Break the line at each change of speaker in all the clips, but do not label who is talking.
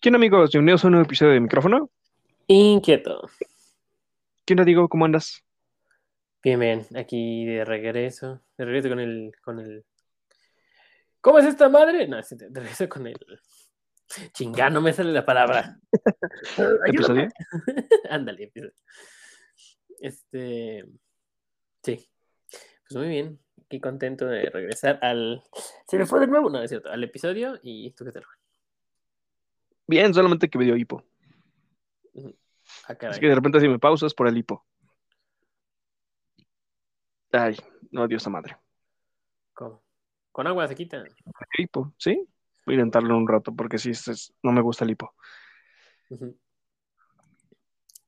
¿Quién amigos? Bienvenidos a un nuevo episodio de micrófono.
Inquieto.
¿Quién te digo? ¿Cómo andas?
Bien, bien. Aquí de regreso. De regreso con el. Con el... ¿Cómo es esta madre? No, de regreso con el. Chingá, no me sale la palabra.
¿Episodio?
Ándale, episodio. Este. Sí. Pues muy bien. Aquí contento de regresar al. Se me fue de nuevo, no, es cierto. Al episodio. ¿Y tú qué tal?
Bien, solamente que me dio hipo.
Ah.
Así que de repente si me pausas por el hipo. Ay, no, Dios a madre.
¿Cómo? Con agua se quita.
Hipo, ¿sí? Voy a intentarlo un rato porque sí, es- es- no me gusta el hipo.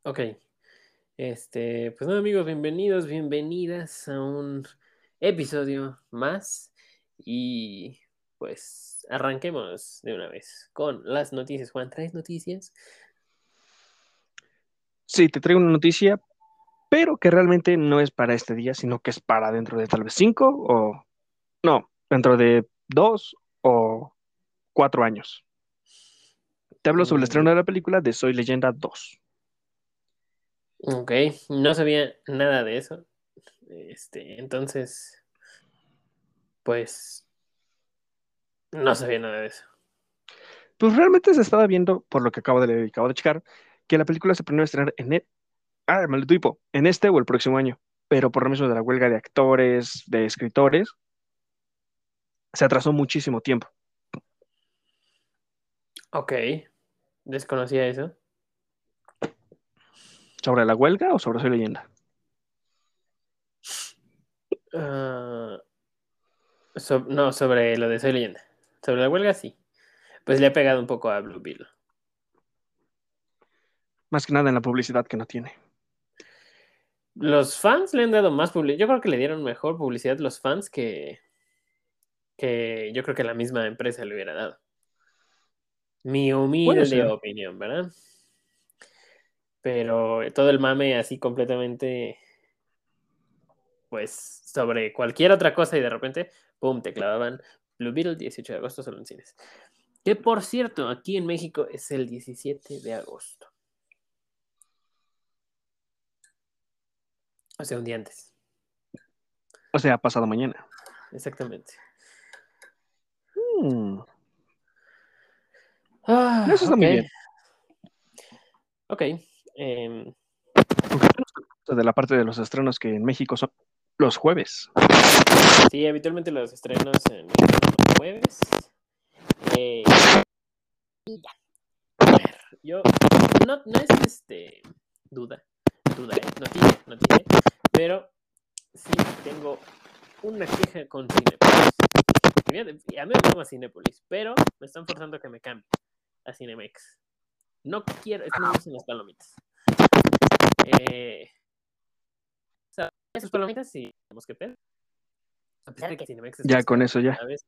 Ok. Este, pues nada, amigos, bienvenidos, bienvenidas a un episodio más. Y pues arranquemos de una vez con las noticias. Juan, ¿traes noticias?
Sí, te traigo una noticia, pero que realmente no es para este día, sino que es para dentro de tal vez cinco o... No, dentro de dos o cuatro años. Te hablo sobre el estreno de la película de Soy Leyenda 2.
Ok, no sabía nada de eso. Este, entonces, pues, no sabía nada de eso.
Pues realmente se estaba viendo, por lo que acabo de leer y acabo de checar, que la película se planeó estrenar en, e- ah, maldito hipo, en este o el próximo año. Pero por lo mismo de la huelga de actores, de escritores, se atrasó muchísimo tiempo.
Ok, desconocía eso.
¿Sobre la huelga o sobre Soy Leyenda?
Ah, so- no, sobre lo de Soy Leyenda. Sobre la huelga, sí. Pues le ha pegado un poco a Blue Beetle.
Más que nada en la publicidad que no tiene.
Los fans le han dado más publicidad. Yo creo que le dieron mejor publicidad los fans que, que yo creo que la misma empresa le hubiera dado. Mi humilde opinión, ¿verdad? Pero todo el mame así completamente, pues, sobre cualquier otra cosa y de repente, ¡pum!, te clavaban Blue Beetle 18 de agosto solo en cines. Que por cierto, aquí en México es el 17 de agosto. O sea, un día antes.
O sea, pasado mañana.
Exactamente.
Hmm,
Ah,
Eso está muy bien.
Ok. em,
De la parte de los estrenos que en México son los jueves.
sí, habitualmente los estrenos en México jueves. Eh, y ya. Yo no, no es este duda, duda, eh, noticia, noticia, pero sí tengo una queja con Cinepolis. A mí me llama Cinepolis, pero me están forzando a que me cambie a Cinemex. No quiero, es que no las palomitas. Eh, esas palomitas sí tenemos que pedir. A pesar de que Cinemex es
Ya
más
con
caro,
eso ya.
¿sabes?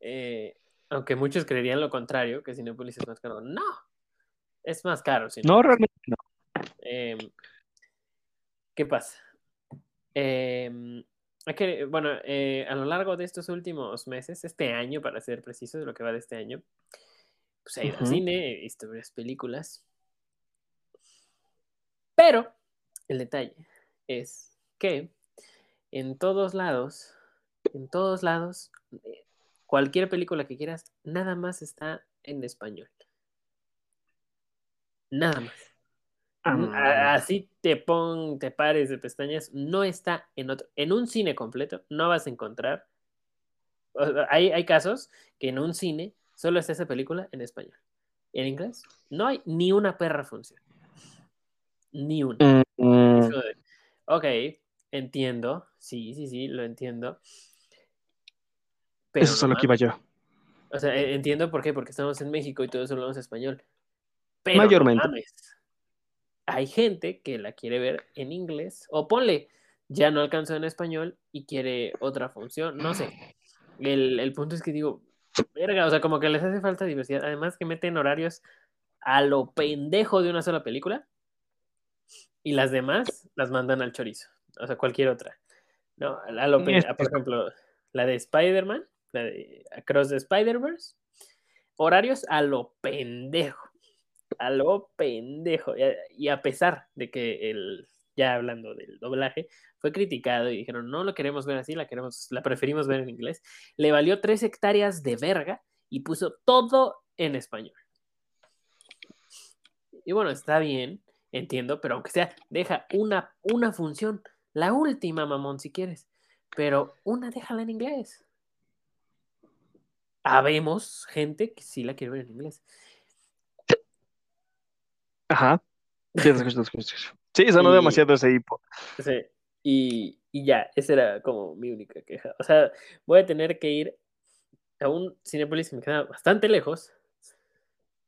Eh, aunque muchos creerían lo contrario, que Cinepolis es más caro. No, es más caro.
No, realmente no.
Em, ¿qué pasa? Hay que, bueno, eh, a lo largo de estos últimos meses, este año, para ser preciso, de lo que va de este año, pues he ido al cine, he visto varias películas. Pero el detalle es que en todos lados, en todos lados, eh, cualquier película que quieras, nada más está en español. Nada más.
Ah,
Así te pon, te pares de pestañas, no está en otro, en un cine completo, no vas a encontrar. o sea, Hay, hay casos que en un cine solo está esa película en español. En inglés no hay ni una perra función. Ni una.
mm, mm,
de, ok, entiendo, sí, sí, sí, lo entiendo. Pero
eso es a
no
lo que iba yo.
O sea, e- entiendo por qué, porque estamos en México y todos hablamos español. Pero no
Mayormente.
mames. Hay gente que la quiere ver en inglés. O ponle, ya no alcanzó en español y quiere otra función. No sé. El, el punto es que digo, verga, o sea, como que les hace falta diversidad. Además que meten horarios a lo pendejo de una sola película. Y las demás las mandan al chorizo. O sea, cualquier otra. No, a lo pe-
Este-
por ejemplo, la de Spider-Man, Across the Spider-Verse, horarios a lo pendejo. a lo pendejo. Y a, pesar de que el, ya hablando del doblaje, fue criticado y dijeron, no lo queremos ver así, la queremos, la preferimos ver en inglés. Le valió tres hectáreas de verga y puso todo en español. Y bueno, está bien, entiendo, pero aunque sea, deja una, una función, la última, mamón, si quieres, pero una déjala en inglés. Habemos gente que sí la quiere ver en inglés.
Ajá. Sí, sonó demasiado ese hipo.
Sí, y, y, ya, esa era como mi única queja. O sea, voy a tener que ir a un Cinepolis que me queda bastante lejos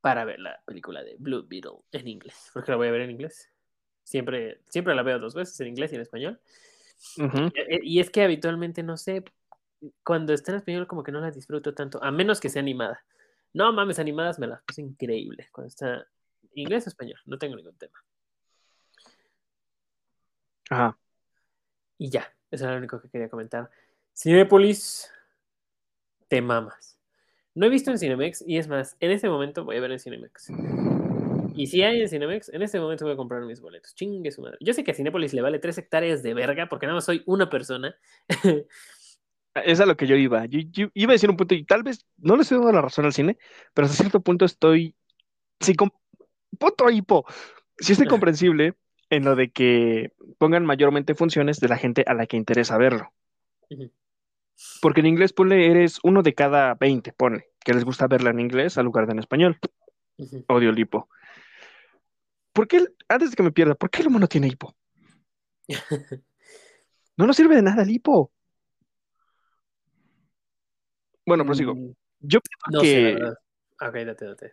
para ver la película de Blue Beetle en inglés, porque la voy a ver en inglés. Siempre, siempre la veo dos veces, en inglés y en español. Y, es que habitualmente, no sé, cuando está en español como que no la disfruto tanto, a menos que sea animada. No mames, animadas me las puse increíble. Cuando está inglés o español, no tengo ningún tema.
Ajá.
Y ya, eso era lo único que quería comentar. Cinepolis, te mamas. No he visto en Cinemex y es más, en este momento voy a ver en Cinemex. Y si hay en Cinemex, en este momento voy a comprar mis boletos. Chingue su madre. Yo sé que a Cinepolis le vale tres hectáreas de verga porque nada más soy una persona.
es a lo que yo iba. Yo, iba a decir un punto y tal vez no le estoy dando la razón al cine, pero hasta cierto punto estoy. Sí, con... Puto hipo. Sí estoy comprensible en lo de que pongan mayormente funciones de la gente a la que interesa verlo. Porque en inglés, ponle, eres uno de cada 20, pone, que les gusta verla en inglés al lugar de en español. Odio el hipo. ¿Por qué, antes de que me pierda, por qué el humano tiene hipo? no nos sirve de nada el hipo. Bueno, prosigo. Mm, Yo
pienso que. ok, date, date.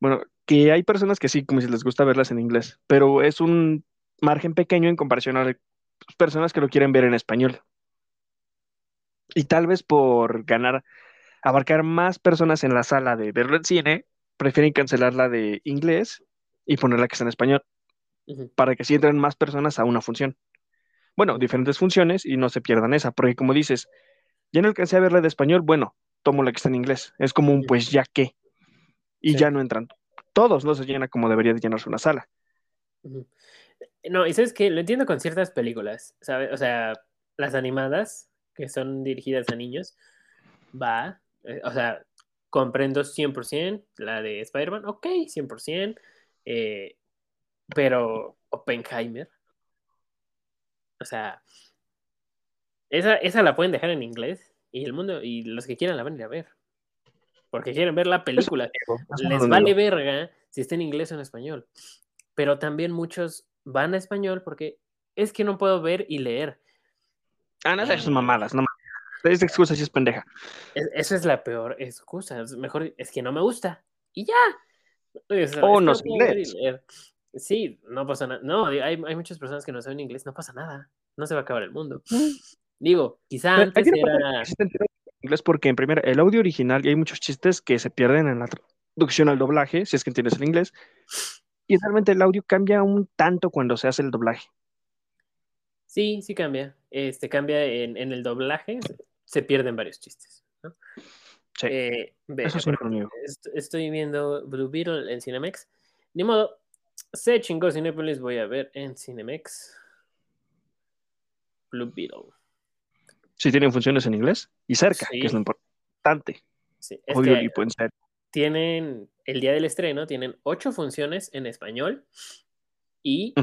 Bueno, que hay personas que sí, como si les gusta verlas en inglés, pero es un margen pequeño en comparación a personas que lo quieren ver en español. Y tal vez por ganar, abarcar más personas en la sala de verlo en cine, prefieren cancelar la de inglés y ponerla que está en español, para que sí entren más personas a una función. Bueno, diferentes funciones y no se pierdan esa, porque como dices, ya no alcancé a verla de español, bueno, tomo la que está en inglés. Es como un pues ya qué. Y ya no entran. Todos no se llena como debería de llenarse una sala.
No, y sabes que lo entiendo con ciertas películas, ¿sabes? O sea, las animadas, que son dirigidas a niños, va, eh, o sea, comprendo 100%, la de Spider-Man, ok, 100%, eh, pero Oppenheimer, o sea, esa, esa la pueden dejar en inglés y el mundo, y los que quieran la van a ir a ver. Porque quieren ver la película. Les vale verga si está en inglés o en español. Pero también muchos van a español porque es que no puedo ver y leer.
Ah, no, esas mamadas, no Es excusa si es pendeja.
esa es la peor excusa. mejor es que no me gusta. Y ya.
O, no sé inglés.
Sí, no pasa nada. No, hay, hay, muchas personas que no saben inglés, no pasa nada. No se va a acabar el mundo. Digo, quizá antes era...
inglés porque en primer el audio original y hay muchos chistes que se pierden en la traducción al doblaje, si es que entiendes el inglés. Y realmente el audio cambia un tanto cuando se hace el doblaje.
Sí, sí cambia. Este cambia en, el doblaje, se pierden varios chistes.
Sí. Eh, Eso
estoy viendo Blue Beetle en Cinemex. Ni modo, se chingó Cinepolis, voy a ver en Cinemex. Blue Beetle.
Sí, tienen funciones en inglés y cerca, que es lo importante.
Sí, es que tienen, el día del estreno, tienen ocho funciones en español y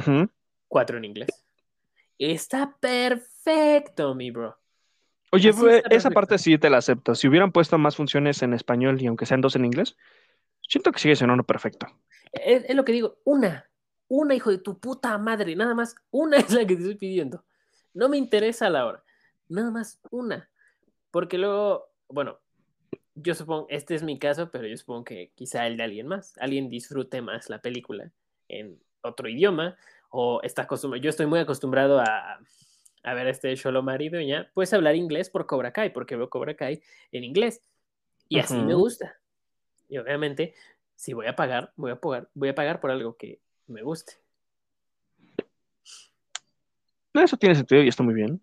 cuatro en inglés. Está perfecto, mi bro.
Oye, esa parte sí te la acepto. Si hubieran puesto más funciones en español y aunque sean dos en inglés, siento que sigue siendo perfecto.
Es, lo que digo, una, una hijo de tu puta madre, nada más, una es la que te estoy pidiendo. No me interesa la hora, nada más una. Porque luego, bueno, yo supongo, este es mi caso, pero yo supongo que quizá el de alguien más, alguien disfrute más la película en otro idioma o está acostumbrado, yo estoy muy acostumbrado a, a ver este Sholo Marido ya, puedes hablar inglés por Cobra Kai, porque veo Cobra Kai en inglés y así me gusta. Y obviamente, si voy a pagar, voy a pagar, voy a pagar por algo que me guste.
Eso tiene sentido y está muy bien.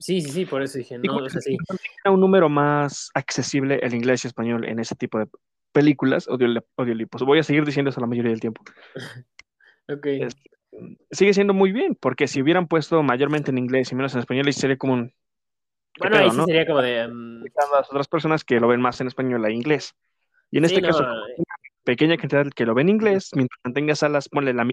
Sí, sí, sí, por eso dije, no, o sea, sí.
un número más accesible el inglés y español en ese tipo de películas, odio, audiolibros. Voy a seguir diciendo eso la mayoría del tiempo.
Ok.
Es- sigue siendo muy bien, porque si hubieran puesto mayormente en inglés y menos en español, ahí sería como un... ¿qué
Bueno, ahí
pedo,
sí
no?
sería como de.
a las otras personas que lo ven más en español a inglés. Y en
Sí,
este
no,
caso,
eh.
una pequeña cantidad que lo ven en inglés, mientras mantenga salas, ponle la,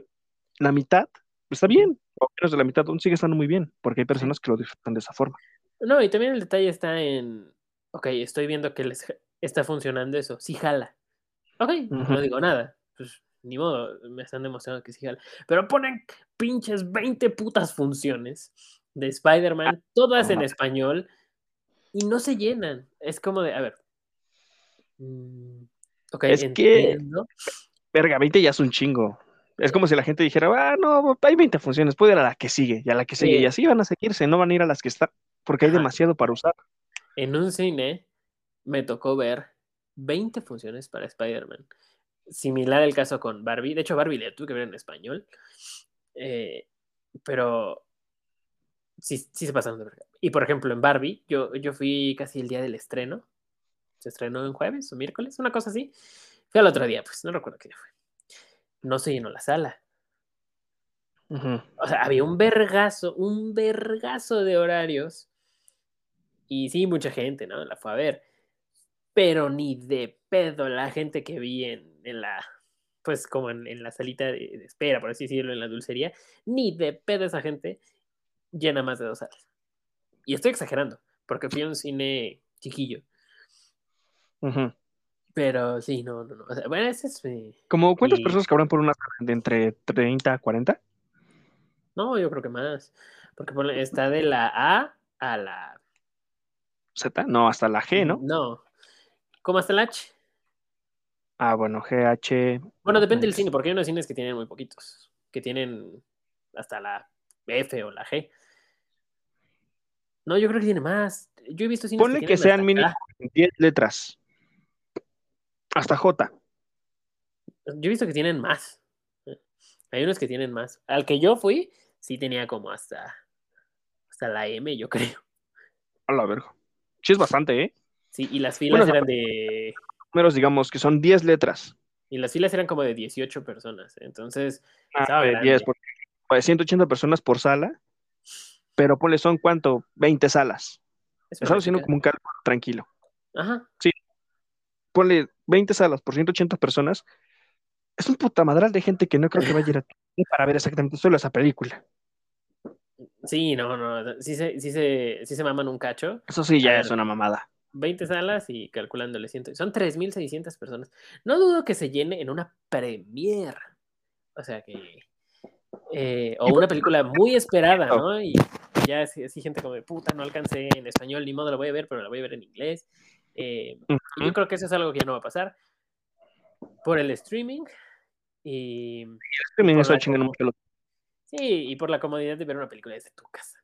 la mitad, está bien, o menos de la mitad, aún sigue estando muy bien, porque hay personas que lo disfrutan de esa forma.
No, y también el detalle está en. Ok, estoy viendo que les está funcionando eso. Sí, jala. Ok, no digo nada. Pues ni modo, me están demostrando que sí jala. Pero ponen pinches 20 putas funciones de Spider-Man, todas en español, y no se llenan. Es como de, a ver. mm, ok,
Es que-. Verga, 20 ya es un chingo. Es como si la gente dijera, ah, no, hay 20 funciones, puede ir a la que sigue y a la que sigue, y así van a seguirse, no van a ir a las que están, porque hay
Ajá.
demasiado para usar.
En un cine me tocó ver 20 funciones para Spider-Man. Similar el caso con Barbie. De hecho, Barbie la tuve que ver en español. Eh, pero sí, sí se pasaron de verga. Y por ejemplo, en Barbie, yo, yo fui casi el día del estreno. Se estrenó en jueves o miércoles, una cosa así. Fui al otro día, pues no recuerdo qué día fue. No se llenó la sala. O sea, había un vergazo, un vergazo de horarios. Y sí, mucha gente, ¿no? La fue a ver. Pero ni de pedo la gente que vi en, en la, pues como en, en la salita de, de espera, por así decirlo, en la dulcería, ni de pedo esa gente llena más de dos salas. Y estoy exagerando, porque fui a un cine chiquillo.
Ujú.
Pero sí, no, no, no. O sea, bueno, ese es mi...
¿Como cuántas personas cabrán por una? ¿De entre 30 a 40?
No, yo creo que más. Porque está de la A a la...
¿Z? No, hasta la G, ¿no?
No. ¿Cómo hasta la H?
Ah, bueno, GH.
Bueno, depende del cine, porque hay unos cines que tienen muy poquitos, que tienen hasta la F o la G. No, yo creo que tiene más. Yo he visto cines
Ponle que
tienen
sean mínimo
K.
10 letras. Hasta J.
Yo he visto que tienen más. Hay unos que tienen más. Al que yo fui, sí tenía como hasta, hasta la M, yo creo.
A la verga. Sí, es bastante, ¿eh?
Sí, y las filas
Bueno,
eran de.
Números, digamos, que son 10 letras.
Y las filas eran como de 18 personas. Entonces,
Ah,
Estaba
de
grande.
10, porque pues, 180 personas por sala. Pero ponle, son cuánto? 20 salas.
es
Estamos haciendo como un cálculo tranquilo.
Ajá.
Ponle 20 salas por 180 personas. Es un puta madral de gente que no creo que vaya a ir a para ver exactamente solo esa película.
Sí, no, no. Sí se, sí se, sí se maman un cacho.
Eso sí, ya
ver.
es una mamada.
20 salas y calculándole 100. Son 3.600 personas. No dudo que se llene en una premiere. O sea que. eh, o una película muy esperada, ¿no? Y ya así, así gente como puta, no alcancé en español, ni modo la voy a ver, pero la voy a ver en inglés. Eh, y Yo
Ujú.
creo que eso es algo que ya no va a pasar. Por el streaming. Y. Por
está
la
chingando mucho. lo-
Sí, y por la comodidad de ver una película desde tu casa,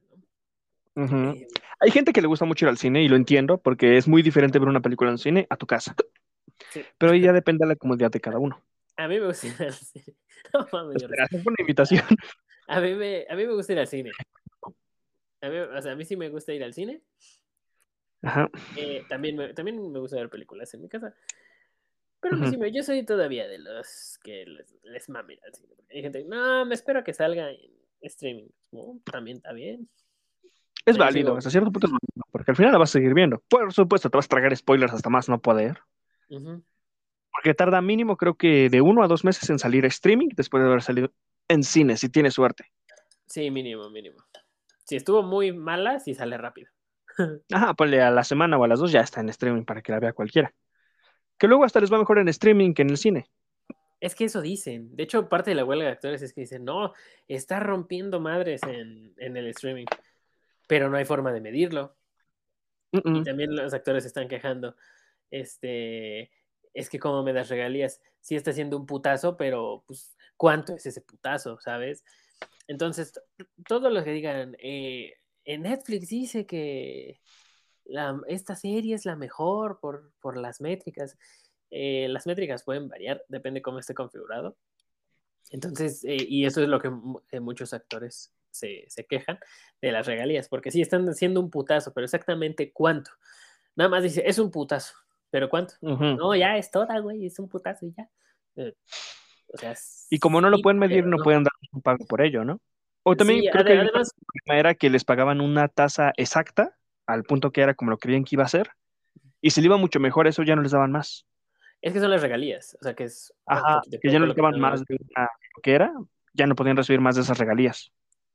¿no?
Ujú.
Eh,
Hay gente que le gusta mucho ir al cine y lo entiendo porque es muy diferente ver una película en cine a tu casa.
sí.
Pero ya depende de la comodidad de cada uno.
A mí me gusta ir al cine. No mames, yo
Espera, es una invitación.
A mí, me, a mí me gusta ir al cine. A mí, o sea, a mí sí me gusta ir al cine.
Ajá.
Eh, también, me, también me gusta ver películas en mi casa. Pero sí me- yo soy todavía de los que les, les cine. Hay gente, no, me espero que salga en streaming. No, también está bien.
Es válido, hasta cierto punto es válido, porque al final la vas a seguir viendo. Por supuesto, te vas a tragar spoilers hasta más no poder. Porque tarda mínimo, creo que de uno a dos meses en salir a streaming después de haber salido en cine, si tienes suerte.
Sí, mínimo, mínimo. Si estuvo muy mala, sí sale rápido.
Ajá, ponle a la semana o a las dos ya está en streaming para que la vea cualquiera. Que luego hasta les va mejor en streaming que en el cine.
Es que eso dicen. De hecho, parte de la huelga de actores es que dicen, no, está rompiendo madres en, en el streaming. Pero no hay forma de medirlo. Y también los actores están quejando. Este, es que como me das regalías, sí está haciendo un putazo, pero pues, ¿cuánto es ese putazo, sabes? Entonces, t- todo lo que digan, eh, en Netflix dice que la- esta serie es la mejor por, por las métricas. Eh, las métricas pueden variar, depende cómo esté configurado. Entonces, eh, y eso es lo que eh, muchos actores se, se quejan de las regalías, porque sí están haciendo un putazo, pero exactamente cuánto. Nada más dice, es un putazo, ¿Pero cuánto? No, ya es toda, güey, es un putazo y ya. Eh, o sea,
Y como no lo
sí,
pueden medir,
pero
no pueden dar un pago por ello, ¿no? O también
Sí,
creo que el
además,
problema era que les pagaban una tasa exacta al punto que era como lo creían que iba a ser. Y si le iba mucho mejor, eso ya no les daban más.
es que son las regalías, o sea, que es
Ajá, que ya no les daban más de una- lo que era, ya no podían recibir más de esas regalías.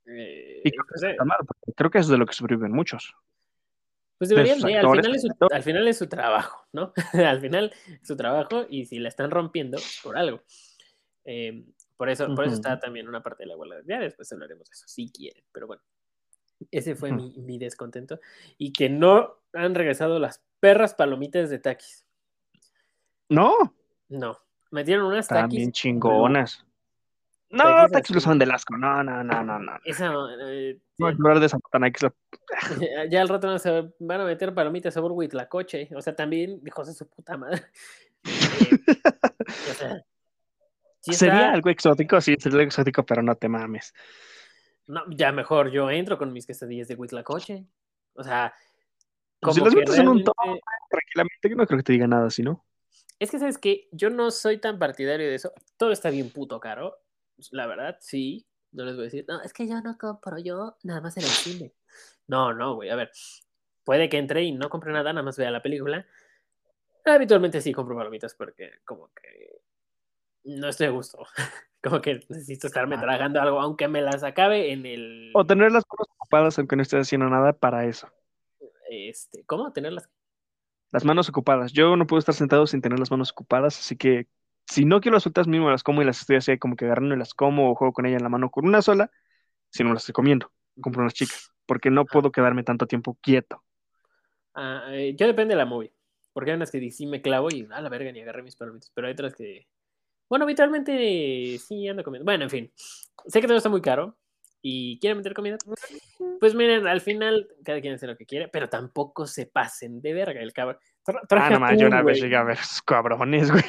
Eh,
Y creo que
pues,
eso está mal, porque creo que eso es de lo que sobreviven muchos.
Pues
de
deberían de, al final, es su, al final es su trabajo, ¿no? al final es su trabajo y si la están rompiendo, por algo. Eh, por, eso, por eso está también una parte de la huelga. Ya después hablaremos de eso, si quieren, pero bueno. Ese fue mi, mi descontento. Y que no han regresado las perras palomitas de taquis.
No,
No, metieron unas
están
taquis.
bien chingonas. No,
Taquis
taquis los saben del asco. No, no, no, no, no.
Esa, eh,
No hablar de esa la-
ya al rato no se van a meter palomitas sabor huitlacoche. O sea, también, hijos de su puta madre. Eh, o sea, sí está-
Sería algo exótico, sí, sería algo exótico, pero no te mames.
No, ya mejor yo entro con mis quesadillas de Huitlacoche. O sea, como
Pues si los
que
metes en un top, tranquilamente, no creo que te diga nada así, ¿no?
Es que, ¿sabes qué? Yo no soy tan partidario de eso. Todo está bien puto caro. La verdad, sí. No les voy a decir, no, es que yo no compro, yo nada más en el cine. No, no, güey. A ver, puede que entre y no compre nada, nada más vea la película. Habitualmente sí compro palomitas porque como que no estoy a gusto. Como que necesito estarme
Ah.
tragando algo, aunque me las acabe en el...
O tener las manos ocupadas aunque no estés haciendo nada para eso.
Este, ¿Cómo? Tenerlas
Las manos ocupadas. Yo no puedo estar sentado sin tener las manos ocupadas, así que si no quiero las frutas mismo las como y las estoy así como que agarrando y las como o juego con ella en la mano con una sola, si no las estoy comiendo, compro unas chicas, porque no puedo quedarme tanto tiempo quieto.
Ah, eh, yo depende de la movie. Porque hay unas que sí me clavo y a la verga ni agarré mis palomitas. Pero hay otras que. Bueno, habitualmente sí ando comiendo. Bueno, en fin. Sé que todo está muy caro. Y quieren meter comida. Pues miren, al final cada quien hace lo que quiere. Pero tampoco se pasen de verga el cabrón. Tra-
Ah, no más, yo
atún,
una vez llegué a ver esos cabrones, güey.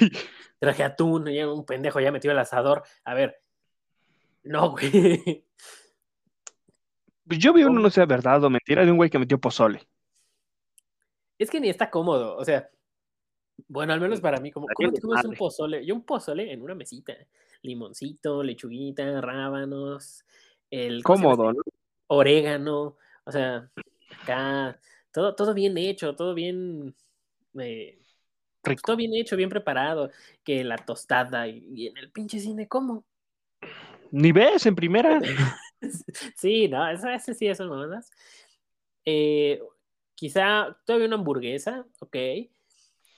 Traje atún. y un pendejo ya metió el asador. A ver. No, güey.
Pues Yo vi uno, no sé, verdad o mentira, de un güey que metió pozole.
Es que ni está cómodo. O sea. Bueno, al menos para mí, como, ¿cómo comes un pozole? Yo un pozole en una mesita. Limoncito, lechuguita, rábanos, el ¿cómo se llama
Cómodo,
este?
¿no?
orégano, o sea, acá, todo, todo bien hecho, todo bien, eh, pues,
Rico.
todo bien hecho, bien preparado, que la tostada y, y en el pinche cine, ¿cómo?
Ni ves en primera.
sí, no, eso, eso sí, esas mamadas. Eh, quizá todavía una hamburguesa, ok,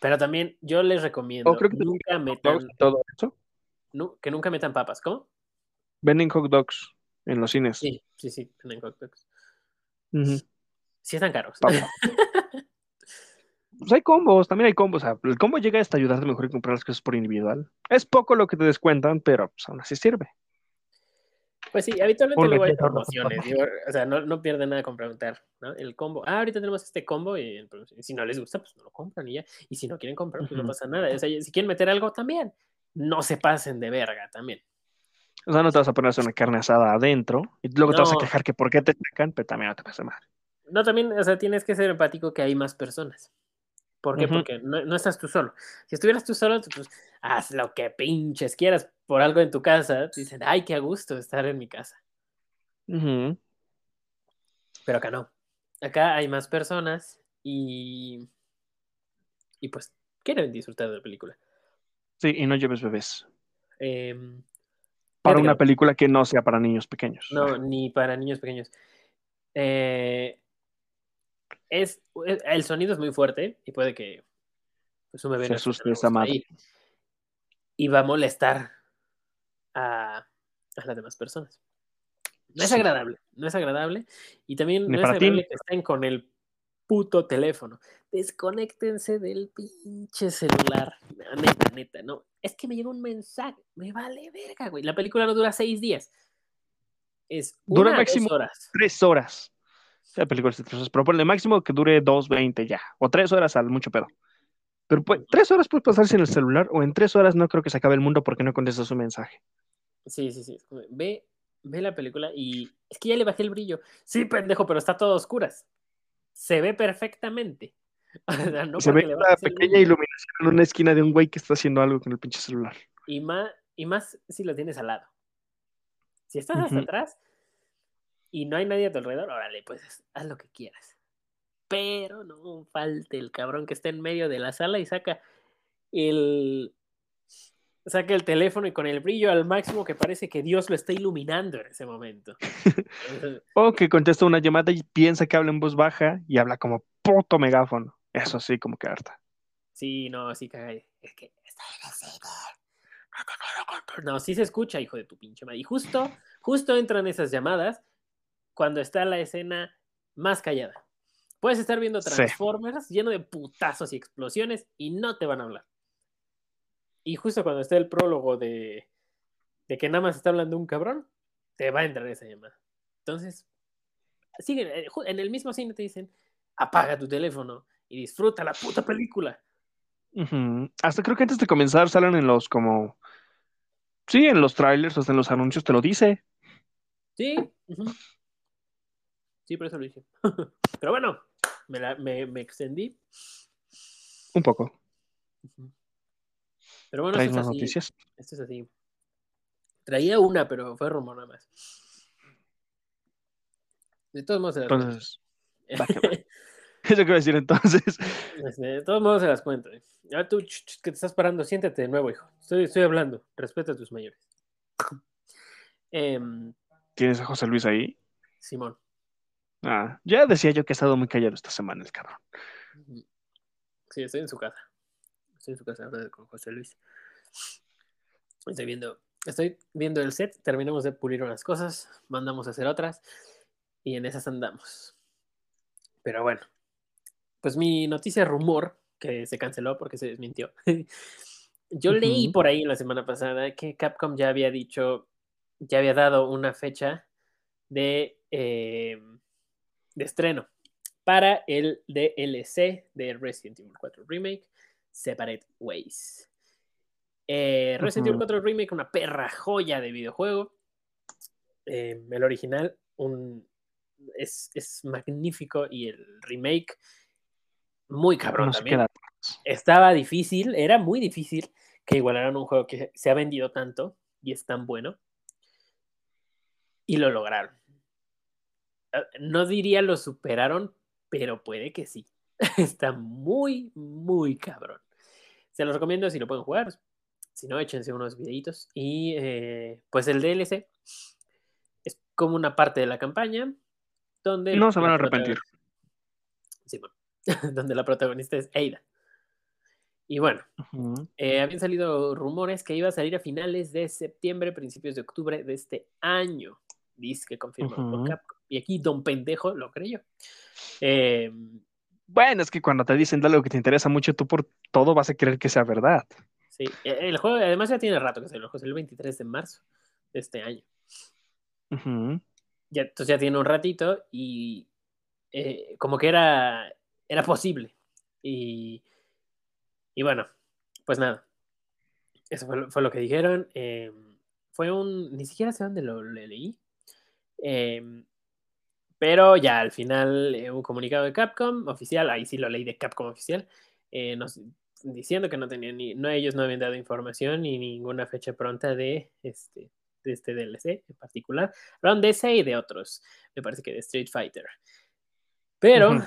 pero también yo les recomiendo
O creo que
nunca metan,
todo eso.
que nunca metan papas, ¿cómo?
Venden hot dogs en los cines.
Sí, sí, sí, en hot dogs.
Ujú.
Sí están caros.
Pues hay combos, también hay combos. O sea, el combo llega hasta ayudarte mejor que comprar las cosas por individual. Es poco lo que te descuentan, pero pues, aún así sirve.
Pues sí, habitualmente luego hay promociones. digo, o sea, no, no pierden nada con preguntar, ¿no? El combo. Ah, ahorita tenemos este combo y si no les gusta, pues no lo compran y ya. Y si no quieren comprar, pues no pasa nada. O sea, si quieren meter algo también, no se pasen de verga también.
O sea, no te vas a poner una carne asada adentro y luego te vas a
No.
quejar que por qué te sacan, pero también no te pasa mal.
No, también, o sea, tienes que ser empático que hay más personas. ¿Por qué? Porque no, no estás tú solo. Si estuvieras tú solo, pues haz lo que pinches quieras por algo en tu casa. Dicen, ay, qué a gusto estar en mi casa. Pero acá no. Acá hay más personas y. Y pues quieren disfrutar de la película.
Sí, y no lleves bebés.
Em,
Para una película que no sea para niños pequeños.
no, ni para niños pequeños. Eh, es, el sonido es muy fuerte y puede que pues, un bebé
Se asuste esa madre.
Y va a molestar a, a las demás personas. No es agradable, no es agradable. Y también
Ni
no es
ti,
agradable que estén con el puto teléfono. Desconéctense del pinche celular. Neta, neta, no. Es que me llegó un mensaje. Me vale verga, güey. La película no dura seis días. Es
Dura
una a
máximo
dos horas.
Tres horas. La película es de tres horas, pero ponle máximo que dure 2.20 ya. O tres horas al mucho pedo. Pero pues, tres horas puedes pasarse en el celular o en tres horas no creo que se acabe el mundo porque no contestas su mensaje.
Sí, sí, sí. Ve, ve la película y es que ya le bajé el brillo. Sí, pendejo, pero está todo a oscuras. Se ve perfectamente. No
Se ve una pequeña iluminación en una esquina de un güey que está haciendo algo con el pinche celular.
Y más, y más si lo tienes al lado. Si estás hasta atrás y no hay nadie a tu alrededor, órale, pues haz lo que quieras. Pero no falte el cabrón que está en medio de la sala y saca el saca el teléfono y con el brillo al máximo que parece que Dios lo está iluminando en ese momento.
O que contesta una llamada y piensa que habla en voz baja y habla como puto megáfono. Eso sí, como que harta.
sí, no, sí caga. Es que. No, sí se escucha, hijo de tu pinche madre. Y justo, justo entran esas llamadas cuando está la escena más callada. Puedes estar viendo
Sí.
Transformers lleno de putazos y explosiones y no te van a hablar. Y justo cuando está el prólogo de, de que nada más está hablando un cabrón, te va a entrar esa llamada. Entonces, siguen, eh, en el mismo cine te dicen, apaga tu teléfono y disfruta la puta película.
Hasta creo que antes de comenzar salen en los como... Sí, en los trailers, hasta en los anuncios te lo dice.
Sí. ujú. Sí, por eso lo dije. Pero bueno, me, la- me- me extendí.
Un poco.
Pero bueno,
¿Traes
esto es así.
noticias?
Esto es así. Traía una, pero fue rumor nada más. De todos modos se las.
Entonces, va que va. Eso a decir entonces.
Este, de todos modos se las cuento. eh. Ahora tú, que te estás parando, siéntate de nuevo, hijo. Estoy, estoy hablando. Respeta a tus mayores. Em,
¿Tienes a José Luis ahí?
Simón.
Ah, ya decía yo que ha estado muy callado esta semana el cabrón.
Sí, estoy en su casa. Estoy en su casa ahora con José Luis. Estoy viendo, estoy viendo el set, terminamos de pulir unas cosas, mandamos a hacer otras y en esas andamos. Pero bueno, pues mi noticia rumor, que se canceló porque se desmintió. Yo leí por ahí la semana pasada que Capcom ya había dicho, ya había dado una fecha de, eh, de estreno para el DLC de Resident Evil 4 Remake, Separate Ways. Eh, Resident Evil
Ujú.
4 Remake, una perra joya de videojuego. Eh, el original un, es, es magnífico y el remake muy cabrón
No
también. Estaba difícil, era muy difícil que igualaran un juego que se ha vendido tanto y es tan bueno. Y lo lograron. Ah, No diría lo superaron, pero puede que sí. Está muy, muy cabrón. Se los recomiendo si lo pueden jugar. Si no, échense unos videitos. Y eh, pues el DLC es como una parte de la campaña donde
No se van a arrepentir.
Sí, bueno, donde la protagonista es Ada. Y bueno, eh, habían salido rumores que iba a salir a finales de septiembre, principios de octubre de este año. Dice que confirmado por
Ujú.
Y aquí Don Pendejo lo creyó. Eh,
Bueno, es que cuando te dicen algo que te interesa mucho, tú por todo vas a querer que sea verdad.
sí, eh, el juego además ya tiene rato que salió, salió el 23 de marzo de este año. Ya, entonces ya tiene un ratito y eh, como que era, era posible. Y, y bueno, pues nada. Eso fue, lo- fue lo que dijeron. eh, fue un. Ni siquiera sé dónde lo, le leí. eh, pero ya al final eh, un comunicado de Capcom oficial, ahí sí lo leí de Capcom oficial, eh, nos- diciendo que no tenían ni, no ellos no habían dado información ni ninguna fecha pronta de este, de este DLC en particular. Hablaron de ese y de otros, me parece que de Street Fighter. Pero,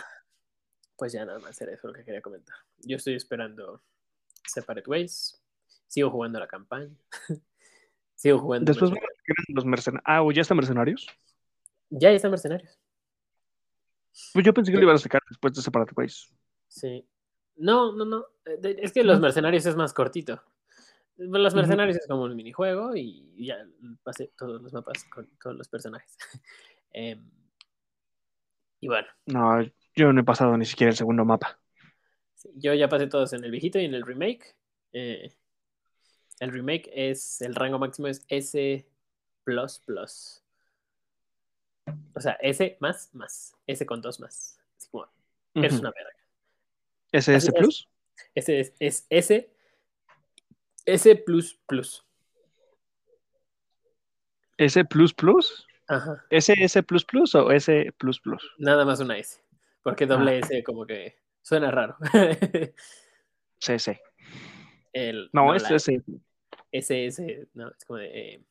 pues ya nada más era eso lo que quería comentar. Yo estoy esperando Separate Ways, sigo jugando la campaña, sigo jugando.
Después
Mercenarios.
los mercenarios. Ah, ¿o ya están mercenarios?
Ya están mercenarios.
Pues yo pensé que lo iban a sacar después de Separate Ways.
Sí. No, no, no. Es que los mercenarios es más cortito. Los mercenarios es como un minijuego y ya pasé todos los mapas con todos los personajes. Em, y bueno,
No, yo no he pasado ni siquiera el segundo mapa.
sí, yo ya pasé todos en el viejito y en el remake. Eh, el remake es, el rango máximo es S plus plus. O sea, S más más. S con dos más. Así como, es una verga.
¿SS
Así es.
Plus?
Ese es, es S. S plus plus.
¿S Plus Plus?
Ajá.
¿SS Plus Plus o S Plus Plus?
Nada más una S. Porque doble
Ah.
S como que Suena raro.
Sí.
El,
No, ese sí.
ese, ese, no, es como de, eh,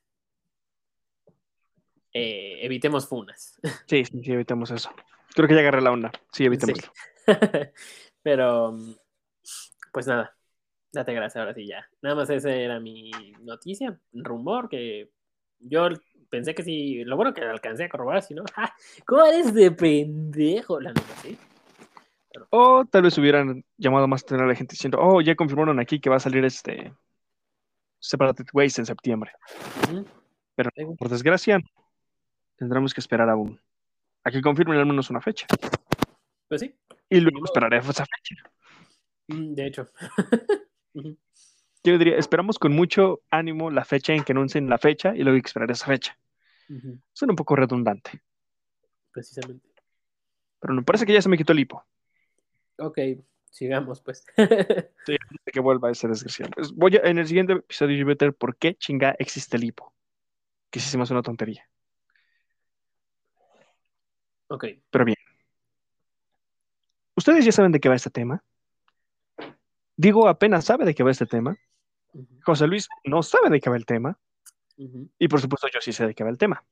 eh, evitemos funas.
Sí, sí, sí, evitemos eso. Creo que ya agarré la onda. Sí, evitémoslo.
Pero, mm, pues nada, date gracias ahora sí ya. Nada más esa era mi noticia, rumor que yo pensé que sí, lo bueno que alcancé a corroborar, si no, ¡ja! ¿cómo eres de pendejo? La neta, sí.
O tal vez hubieran llamado más a la gente diciendo, oh, ya confirmaron aquí que va a salir este Separated Ways en septiembre. Pero por desgracia, tendremos que esperar aún a que confirmen al menos una fecha.
Pues sí,
Y luego
modo.
esperaremos esa fecha.
mm, de hecho.
Yo diría, esperamos con mucho ánimo la fecha en que anuncien la fecha y luego esperar esa fecha. Suena un poco redundante,
Precisamente.
pero me parece que ya se me quitó el hipo.
Ok, sigamos pues.
de que vuelva ese desgraciado. Pues voy a- en el siguiente episodio yo voy a meter por qué chinga existe el hipo. Que sí se me hace una tontería.
Ok.
Pero bien. ¿Ustedes ya saben de qué va este tema? Digo, apenas sabe de qué va este tema. José Luis no sabe de qué va el tema. Y por supuesto yo sí sé de qué va el tema.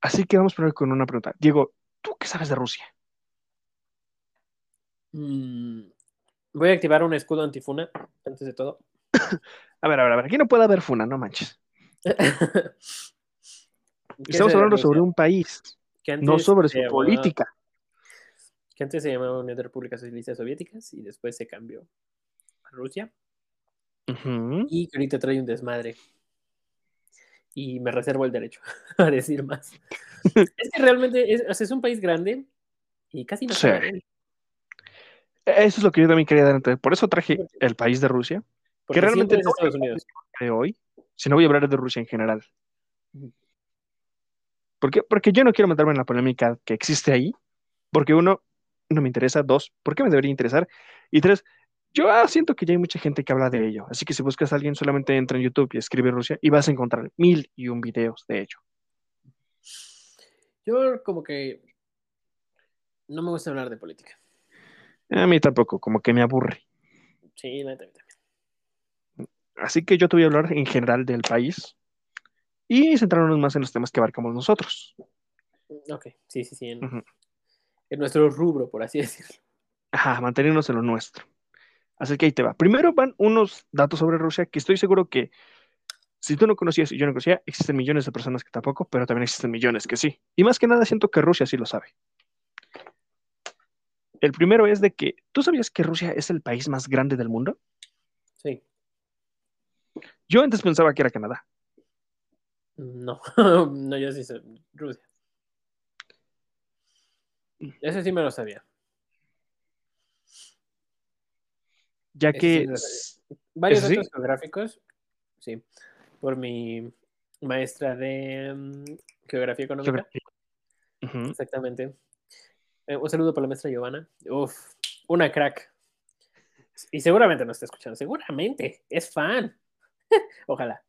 Así que vamos primero con una pregunta. Diego, ¿tú qué sabes de Rusia?
Mm, Voy a activar un escudo antifuna antes de todo.
A ver, a ver, a ver. Aquí no puede haber funa, no manches.
¿Qué
Estamos hablando sobre un país,
Que
no sobre su
llamaba-
política.
Que antes se llamaba Unión de Repúblicas Socialistas Soviéticas y después se cambió a Rusia. Y que ahorita trae un desmadre. Y me reservo el derecho a decir más. es que realmente es, es un país grande y casi no
Sí.
se
Eso es lo que yo también quería dar a entender. Por eso traje el país de Rusia.
porque
realmente
es Estados Unidos.
de hoy, sino voy a hablar de Rusia en general.
Ujú.
¿Por qué? Porque yo no quiero meterme en la polémica que existe ahí, porque uno, no me interesa, dos, ¿por qué me debería interesar? Y tres, yo ah, siento que ya hay mucha gente que habla de ello, así que si buscas a alguien, solamente entra en YouTube y escribe Rusia y vas a encontrar mil y un videos de ello.
Yo como que no me gusta hablar de política.
A mí tampoco, como que me aburre.
Sí, mí también.
Así que yo te voy a hablar en general del país y centrarnos más en los temas que abarcamos nosotros.
Ok, sí, sí, sí. En, en nuestro rubro, por así decirlo.
Ajá, mantenernos en lo nuestro. Así que ahí te va. Primero van unos datos sobre Rusia que estoy seguro que si tú no conocías y yo no conocía, existen millones de personas que tampoco, pero también existen millones que sí. Y más que nada siento que Rusia sí lo sabe. El primero es de que, ¿tú sabías que Rusia es el país más grande del mundo?
Sí.
Yo antes pensaba que era Canadá.
No, no, yo sí sé. Rusia. Ese sí me lo sabía.
Ya que
sí. Varios
¿Ese sí?
datos geográficos, sí, por mi maestra de mm, geografía económica, exactamente. Eh, un saludo para la maestra Giovanna. Uf, una crack. Y seguramente nos está escuchando, seguramente, es fan. Ojalá.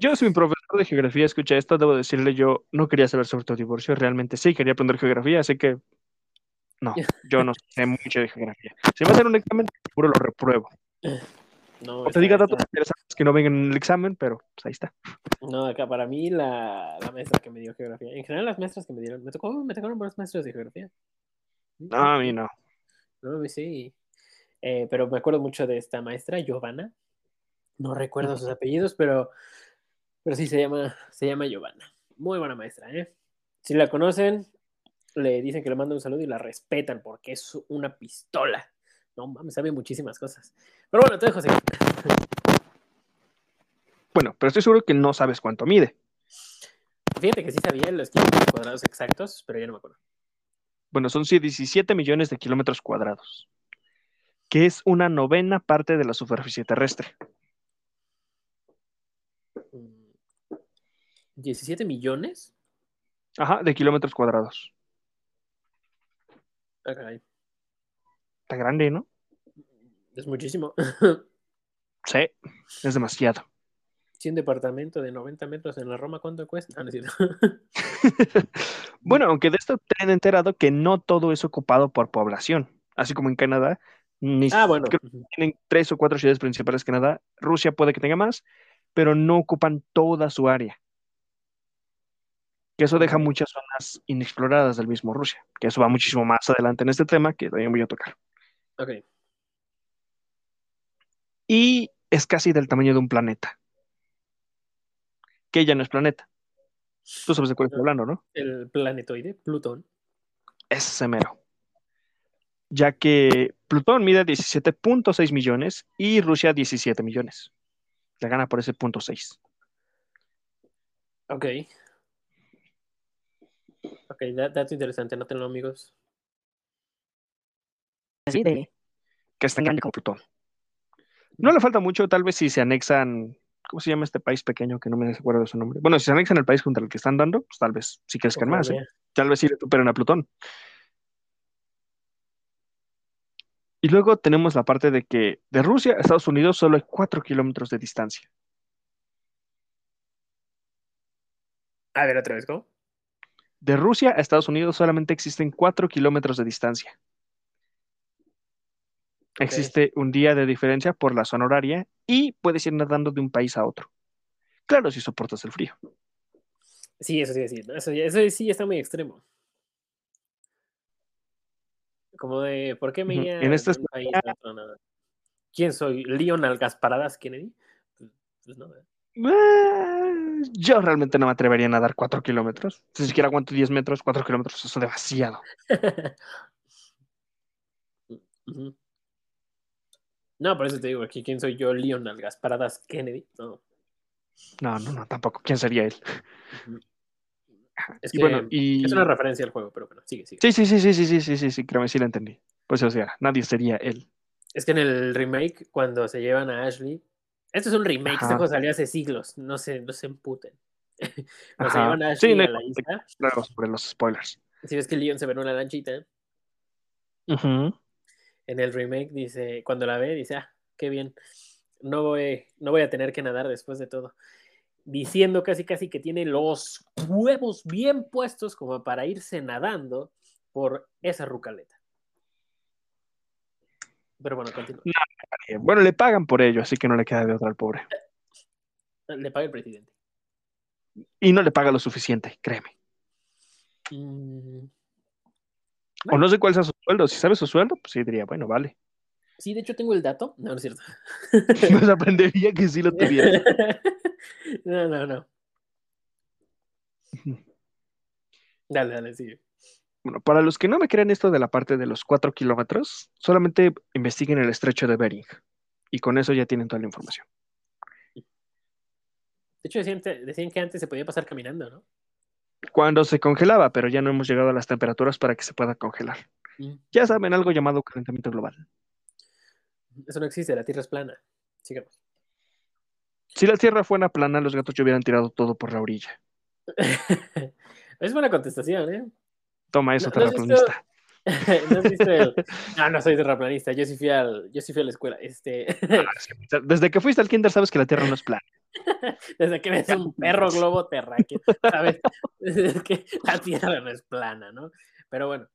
Yo, si mi profesor de geografía escucha esto, debo decirle, yo no quería saber sobre tu divorcio, realmente sí, quería aprender geografía, así que no, yo no sé mucho de geografía. Si me hacen un examen, seguro lo repruebo.
No,
O te diga datos interesantes que no vengan en el examen, pero pues ahí está.
No, acá para mí la, la maestra que me dio geografía. En general las maestras que me dieron, me tocó, me tocaron buenos maestros de geografía.
No, a mí no.
No, a mí sí. Eh, pero me acuerdo mucho de esta maestra, Giovanna. No recuerdo sus apellidos, pero, pero sí se llama, se llama Giovanna. Muy buena maestra, ¿eh? Si la conocen, le dicen que le mando un saludo y la respetan porque es una pistola. No mames, sabe muchísimas cosas. Pero bueno, te dejo seguir.
Bueno, pero estoy seguro que no sabes cuánto mide.
Fíjate que sí sabía los kilómetros cuadrados exactos, pero ya no me acuerdo.
Bueno, son sí, 17 millones de kilómetros cuadrados, que es una novena parte de la superficie terrestre.
¿17 millones?
Ajá, de kilómetros cuadrados.
Ah.
Está grande, ¿no?
Es muchísimo.
Sí, es demasiado.
Si un departamento de 90 metros en la Roma, ¿cuánto cuesta? Ah, no es cierto.
Bueno, aunque de esto te han enterado que no todo es ocupado por población, así como en Canadá, ni
ah, bueno.
creo que tienen tres o cuatro ciudades principales que Canadá, Rusia puede que tenga más, pero no ocupan toda su área. Que eso deja muchas zonas inexploradas del mismo Rusia, que eso va muchísimo más adelante en este tema que también voy a tocar.
Ok.
Y es casi del tamaño de un planeta, que ya no es planeta. Tú sabes de cuál estoy hablando, ¿no?
El planetoide, Plutón.
Ese mero. Ya que Plutón mide 17.6 millones y Rusia 17 millones. Le gana por ese punto 6.
Ok. Ok, da- dato interesante, nótenlo, amigos.
Sí, de-
Que es tan grande como Plutón. No le falta mucho, tal vez si se anexan. ¿Cómo se llama este país pequeño que no me acuerdo de su nombre? Bueno, si se anexan el país contra el que están dando, pues tal vez sí crezcan más. ¿eh? Tal vez sí le superen a Plutón. Y luego tenemos la parte de que de Rusia a Estados Unidos solo hay 4 kilómetros de distancia.
A ver, otra vez, ¿cómo?
De Rusia a Estados Unidos solamente existen 4 kilómetros de distancia. Existe un día de diferencia por la zona horaria y puedes ir nadando de un país a otro. Claro, si soportas el frío.
Sí, eso sí. Eso, sí está muy extremo. Como de, ¿por qué me iría
En
un país. ¿Quién soy? ¿Leonard Gasparadas Kennedy? Pues, pues no, ¿verdad?
Eh, Yo realmente no me atrevería a nadar 4 kilómetros. Si siquiera aguanto 10 metros, 4 kilómetros, eso es demasiado.
No, por eso te digo aquí, ¿quién soy yo? Leonard Gasparadas Kennedy. No.
No, no, no, tampoco. ¿Quién sería él?
Es
Y
que
bueno, y...
es una referencia al juego, pero bueno, sigue, sigue.
Sí, sí, sí, sí, sí, sí, sí, sí, sí, créeme, sí la entendí. Pues o sea, nadie sería él.
Es que en el remake, cuando se llevan a Ashley, esto es un remake, este
Ajá.
juego salió hace siglos, no se, no se emputen. Cuando se
Ajá.
llevan a
Sí,
Ashley a la isla,
Luego sobre los spoilers.
si ves que Leon se ve en una lanchita,
Ujú.
en el remake dice, cuando la ve, dice, ah, qué bien, no voy, no voy a tener que nadar después de todo. Diciendo casi casi que tiene los huevos bien puestos como para irse nadando por esa rucaleta. Pero bueno, continúa.
Eh, Bueno, le pagan por ello, así que no le queda de otra al pobre.
Le paga el presidente.
Y no le paga lo suficiente, créeme.
Mm,
O no sé cuál sea su sueldo. Si sabes su sueldo, pues sí diría, bueno, vale.
Sí, de hecho tengo el dato. No, no es cierto.
Me sorprendería que sí lo tuviera.
no, no, no. Dale, dale, sigue.
Bueno, para los que no me crean esto de la parte de los cuatro kilómetros, solamente investiguen el estrecho de Bering. Y con eso ya tienen toda la información.
De hecho, decían, decían que antes se podía pasar caminando, ¿no?
Cuando se congelaba, pero ya no hemos llegado a las temperaturas para que se pueda congelar.
Mm.
Ya saben, algo llamado calentamiento global.
Eso no existe, la Tierra es plana. Sigamos.
Si la Tierra fuera plana, los gatos ya hubieran tirado todo por la orilla.
es buena contestación, ¿eh?
Toma eso,
¿No- no has
terraplanista.
¿No has visto el... No, no soy terraplanista, yo sí fui, al... yo sí fui a la escuela. Este...
Ah. Desde que fuiste al kinder sabes que la Tierra no es plana.
Desde que ves un perro globo terráqueo, ¿sabes? Es que la Tierra no es plana, ¿no? Pero bueno,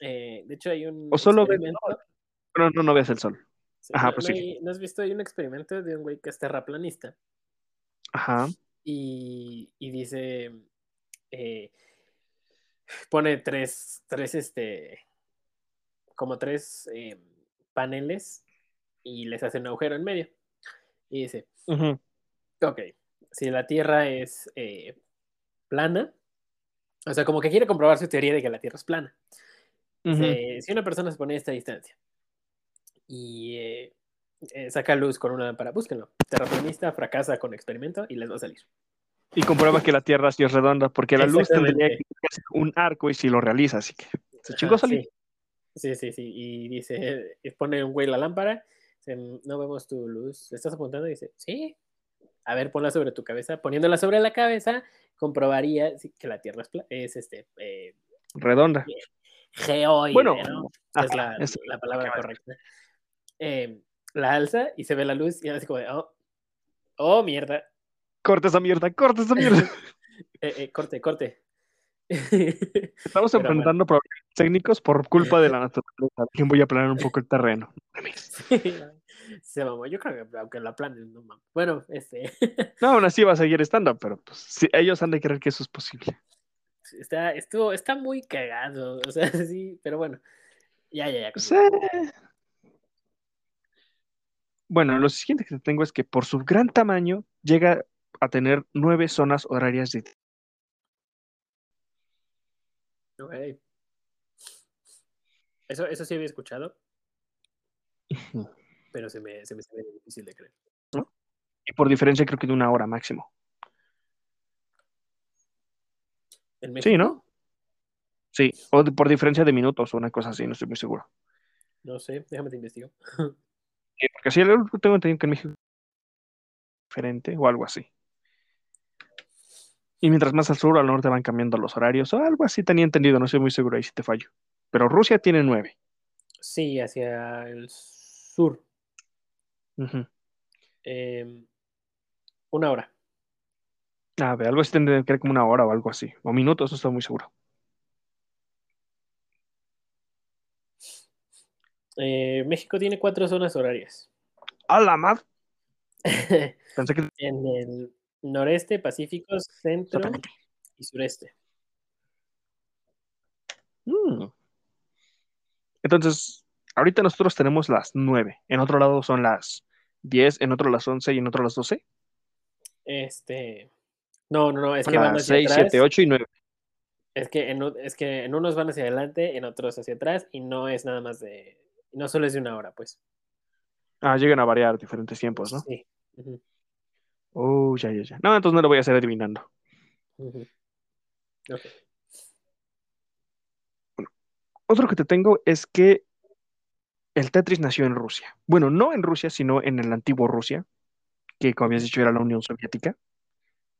eh, de hecho hay un
O solo ves-. No, no, no ves el sol.
sí,
Ajá,
no,
pues sí.
¿no has visto? Hay un experimento de un güey que es terraplanista
Ajá.
y, y dice, eh, pone tres, tres, este, como tres eh, paneles y les hace un agujero en medio. Y dice,
Ujú.
ok, si la Tierra es eh, plana, o sea, como que quiere comprobar su teoría de que la Tierra es plana. Dice, si una persona se pone a esta distancia y eh, saca luz con una lámpara, búsquenlo. Terraplanista fracasa con experimento y les va a salir.
Y comprueba que la Tierra sí es redonda, porque la luz tendría que hacer un arco y si lo realiza, así que se chingó solito.
sí. sí, sí, sí. Y dice, y pone un güey la lámpara, dice, no vemos tu luz, ¿le estás apuntando? Y dice, sí. A ver, ponla sobre tu cabeza. Poniéndola sobre la cabeza, comprobaría que la Tierra es, este, eh,
Redonda.
geoide,
Bueno,
¿no?
ajá,
es la,
es-
la palabra correcta. Eh, la alza y se ve la luz y así como de, oh, oh, mierda.
Corta esa mierda, corta esa mierda.
Eh, eh, corte, corte.
Estamos
Pero
enfrentando problemas técnicos por culpa de la naturaleza. ¿Quién voy a planear un poco el terreno?
Se mamó. Yo creo que aunque la planen, no mames. Bueno, este.
No, aún así va a seguir estando, pero pues, sí, ellos han de creer que eso es posible.
Está, estuvo, está muy cagado. O sea, sí, pero bueno. Ya, ya, ya.
Sí. Bueno, lo siguiente que te tengo es que por su gran tamaño llega a tener nueve zonas horarias de...
Ok. Eso, eso sí había escuchado, pero se me, se me hace difícil de creer.
Y por diferencia creo que de una hora máximo.
¿En
Sí? ¿no? Sí, o por diferencia de minutos o una cosa así, no estoy muy seguro.
No sé, déjame te investigo.
Sí, porque así algo tengo entendido que en México es diferente o algo así. Y mientras más al sur o al norte van cambiando los horarios o algo así tenía entendido, no estoy muy seguro ahí si te fallo. Pero Rusia tiene nueve.
Sí, hacia el sur. Em, una hora.
A ver, algo así tendría que ser como una hora o algo así. O minutos, eso estoy muy seguro.
Eh, México tiene cuatro zonas horarias.
¡A la madre!
en
Pensé que...
el noreste, Pacífico, centro y sureste.
Mm. Entonces, ahorita nosotros tenemos las nueve. En otro lado son las diez, en otro las once y en otro las doce.
Este. No, no, no, es que van hacia
seis,
atrás.
siete, ocho y nueve.
Es que, en, es que en unos van hacia adelante, en otros hacia atrás, y no es nada más de. No solo es de una hora, pues.
Ah, llegan a variar diferentes tiempos, ¿no?
Sí. Ujú,
Oh, ya, ya, ya. No, entonces no lo voy a hacer adivinando.
Ok.
Otro que te tengo es que el Tetris nació en Rusia. Bueno, no en Rusia, sino en el antiguo Rusia, que como habías dicho era la Unión Soviética.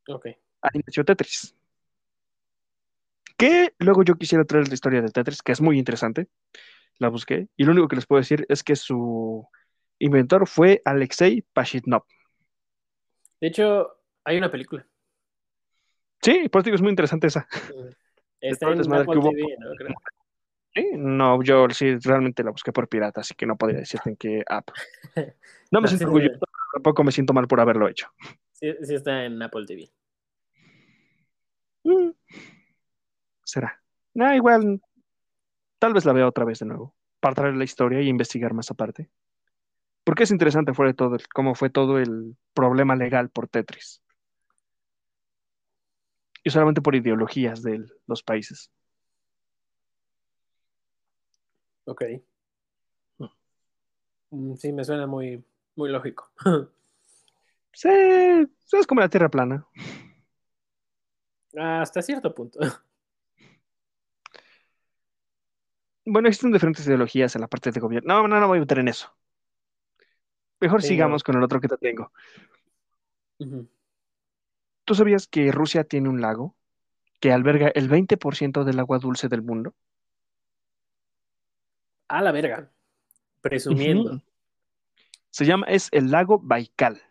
Ok.
Ahí nació Tetris. Que luego yo quisiera traer la historia de Tetris, que es muy interesante. La busqué. Y lo único que les puedo decir es que su inventor fue Alexei Pashitnov.
De hecho, hay una película.
Sí, por eso digo, es muy interesante esa.
Está en Apple
que hubo
TV, ¿no? Creo.
Sí, No, yo sí realmente la busqué por pirata, así que no podría decirte en qué app. No me
No,
siento
sí,
orgulloso, tampoco me siento mal por haberlo hecho.
Sí, sí está en Apple TV.
Mm, Será. Ah, igual, tal vez la vea otra vez de nuevo, para traer la historia y investigar más aparte. Porque es interesante fue todo el- cómo fue todo el problema legal por Tetris. Y solamente por ideologías de los países.
Ok. Mm, Sí, me suena muy, muy lógico.
Sí, es como la Tierra plana.
Hasta cierto punto.
Bueno, existen diferentes ideologías en la parte de gobierno. No, no, no voy a meter en eso. Mejor
Sí,
sigamos con el otro que te tengo. ¿Tú sabías que Rusia tiene un lago que alberga el 20% del agua dulce del mundo?
A la verga. Presumiendo.
Se llama, es el lago Baikal.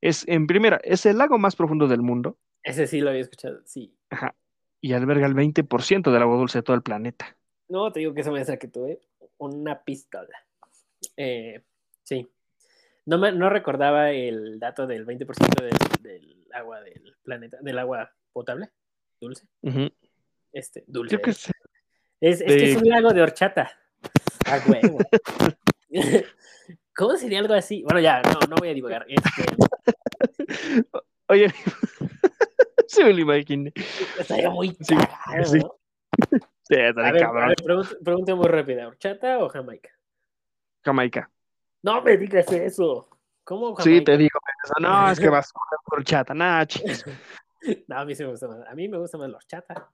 Es, en primera, es el lago más profundo del mundo
Ese sí lo había escuchado, sí.
ajá, y alberga el 20% del agua dulce de todo el planeta.
No, te digo que esa maestra que tuve, una pistola. Eh, sí. No, me, no recordaba el dato del 20% del, del agua del planeta, del agua potable, dulce.
Ujú.
Este, dulce.
Yo qué
¿eh?
sé.
Es, es que
de-
es un lago de horchata. A huevo. ¿Cómo sería algo así? Bueno, ya, no, no voy a divagar. Este,
Oye, se me lo imaginé.
estaría muy
Sí,
cagado,
sí.
¿no?
Sí,
A ver, a ver, pregunta, pregunta muy rápida. ¿Horchata o Jamaica?
Jamaica.
No me digas eso. ¿Cómo Jamaica?
Sí, te digo, eso. no, es que vas a por chata, nah.
No, a mí sí me gusta más. A mí me gusta más la horchata.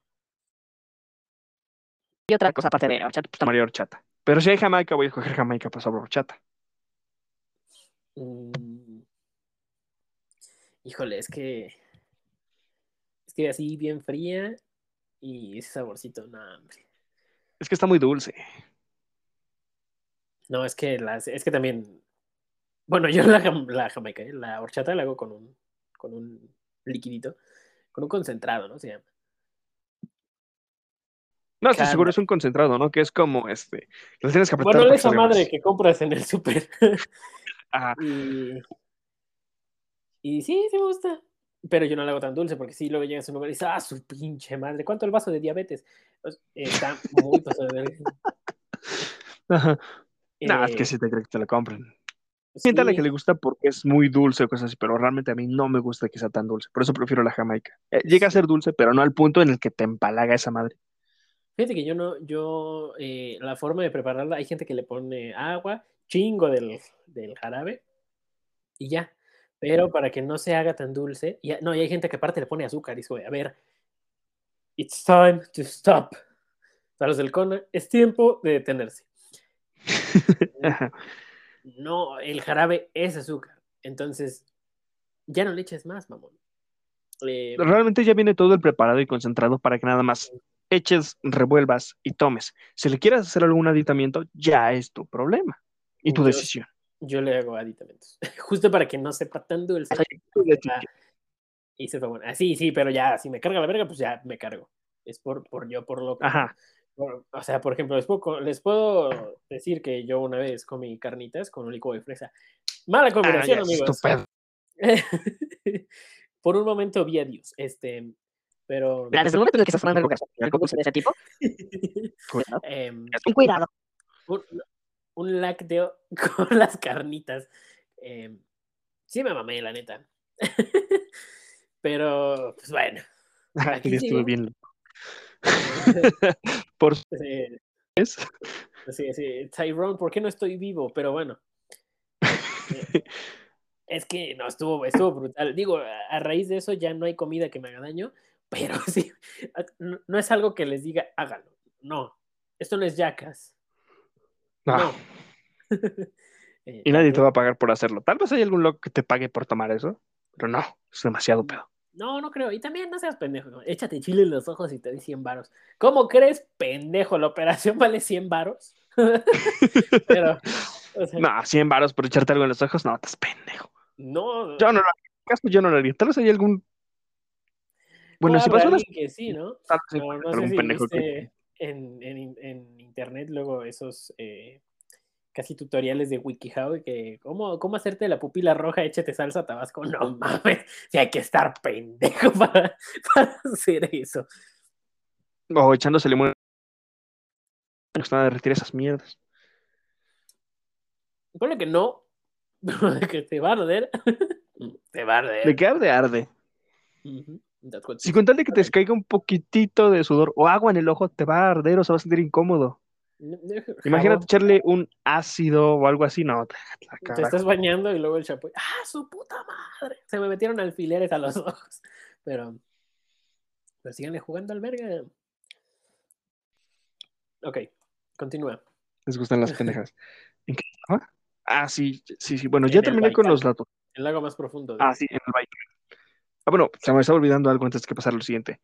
Y otra cosa aparte de la horchata, pues, también.
María horchata. Pero si hay Jamaica, voy a escoger Jamaica por sobre horchata.
Mm. Híjole, es que. Es que así bien fría y ese saborcito, no, hombre.
Es que está muy dulce.
No, es que las, es que también. Bueno, yo la, jam- la jamaica, ¿eh? la horchata la hago con un, con un liquidito, con un concentrado, ¿no? Se llama.
No,
Calma.
seguro es un concentrado, ¿no? Que es como este. lo tienes que apretar
Bueno, esa madre que compras en el súper.
Ajá.
y, y sí, sí me gusta. Pero yo no la hago tan dulce porque sí, luego llegas a un lugar y dices, ah, su pinche madre, ¿cuánto el vaso de diabetes? Está muy pasado de verga.
Ajá. No, es
Eh,
que sí te creo que te lo compren. A la
sí.
que le gusta porque es muy dulce o cosas así, pero realmente a mí no me gusta que sea tan dulce. Por eso prefiero la jamaica. Eh, llega a ser dulce, pero no al punto en el que te empalaga esa madre.
Fíjate que yo no, yo, eh, la forma de prepararla, hay gente que le pone agua, chingo del, del jarabe y ya. Pero para que no se haga tan dulce, y, no, y hay gente que aparte le pone azúcar y dice, a ver, it's time to stop. Para los del es tiempo de detenerse. No, el jarabe es azúcar. Entonces, ya no le eches más, mamón. Eh,
Realmente ya viene todo el preparado y concentrado para que nada más eches, revuelvas y tomes. Si le quieres hacer algún aditamiento, ya es tu problema y tu
Yo-
decisión.
yo le hago aditamentos. Justo para que no sepa tan dulce. Y sepa bueno. Ah, sí, sí, pero ya, si me carga la verga, pues ya me cargo. Es por, por yo, por lo que.
Ajá.
O sea, por ejemplo, les puedo, co- les puedo decir que yo una vez comí carnitas con un licor de fresa. Mala combinación, amigos.
estupendo.
por un momento vi a Dios. Este, pero.
Mira, desde el momento en el que estás hablando de algo de ese tipo, cuidado.
em,
cuidado.
un, un lácteo con las carnitas. Eh, sí me mamé, la neta. Pero, pues bueno. Aquí
estuve bien. Por su
Sí, sí, sí. Tyrone, ¿por qué no estoy vivo? Pero bueno. Es que no, estuvo, estuvo brutal. Digo, a raíz de eso ya no hay comida que me haga daño, pero sí, no, no es algo que les diga, háganlo. No, esto no es yacas.
No.
No.
Y nadie te va a pagar por hacerlo. Tal vez hay algún loco que te pague por tomar eso, pero no, es demasiado pedo.
No, no creo. Y también no seas pendejo. ¿no? Échate chile en los ojos y te di 100 varos. ¿Cómo crees, pendejo? La operación vale 100 varos. Pero, o sea,
No, 100 varos por echarte algo en los ojos, no, estás pendejo.
no.
Yo no lo haría. En caso, yo no lo haría. Tal vez hay algún. Bueno, si pasó
alguien que sí, ¿no?
Tal vez
No, sé
algún
si
pendejo que.
viste en, en, en internet luego esos eh, casi tutoriales de WikiHow que cómo, cómo hacerte la pupila roja, échate salsa tabasco. No mames, si hay que estar pendejo para, para hacer eso.
O echándose limón. Pues nada, derretir esas mierdas.
Ponle que no, de que te va a arder. te va a arder.
¿De qué arde? Arde.
What
Si con tal de que te caiga un poquitito de sudor o agua en el ojo, te va a arder o se va a sentir incómodo. Imagínate echarle un ácido o algo así. No, te,
estás bañando y luego el champú. ¡Ah, su puta madre! Se me metieron alfileres a los ojos. Pero. Pero síganle jugando al verga. Ok, continúa.
Les gustan las pendejas. ¿En qué estaba? Ah, sí, sí, sí. Bueno,
En
ya terminé con los datos.
El lago más profundo.
Ah, sí, en el Baikal. Ah, bueno, se me estaba olvidando algo antes que pasar lo siguiente.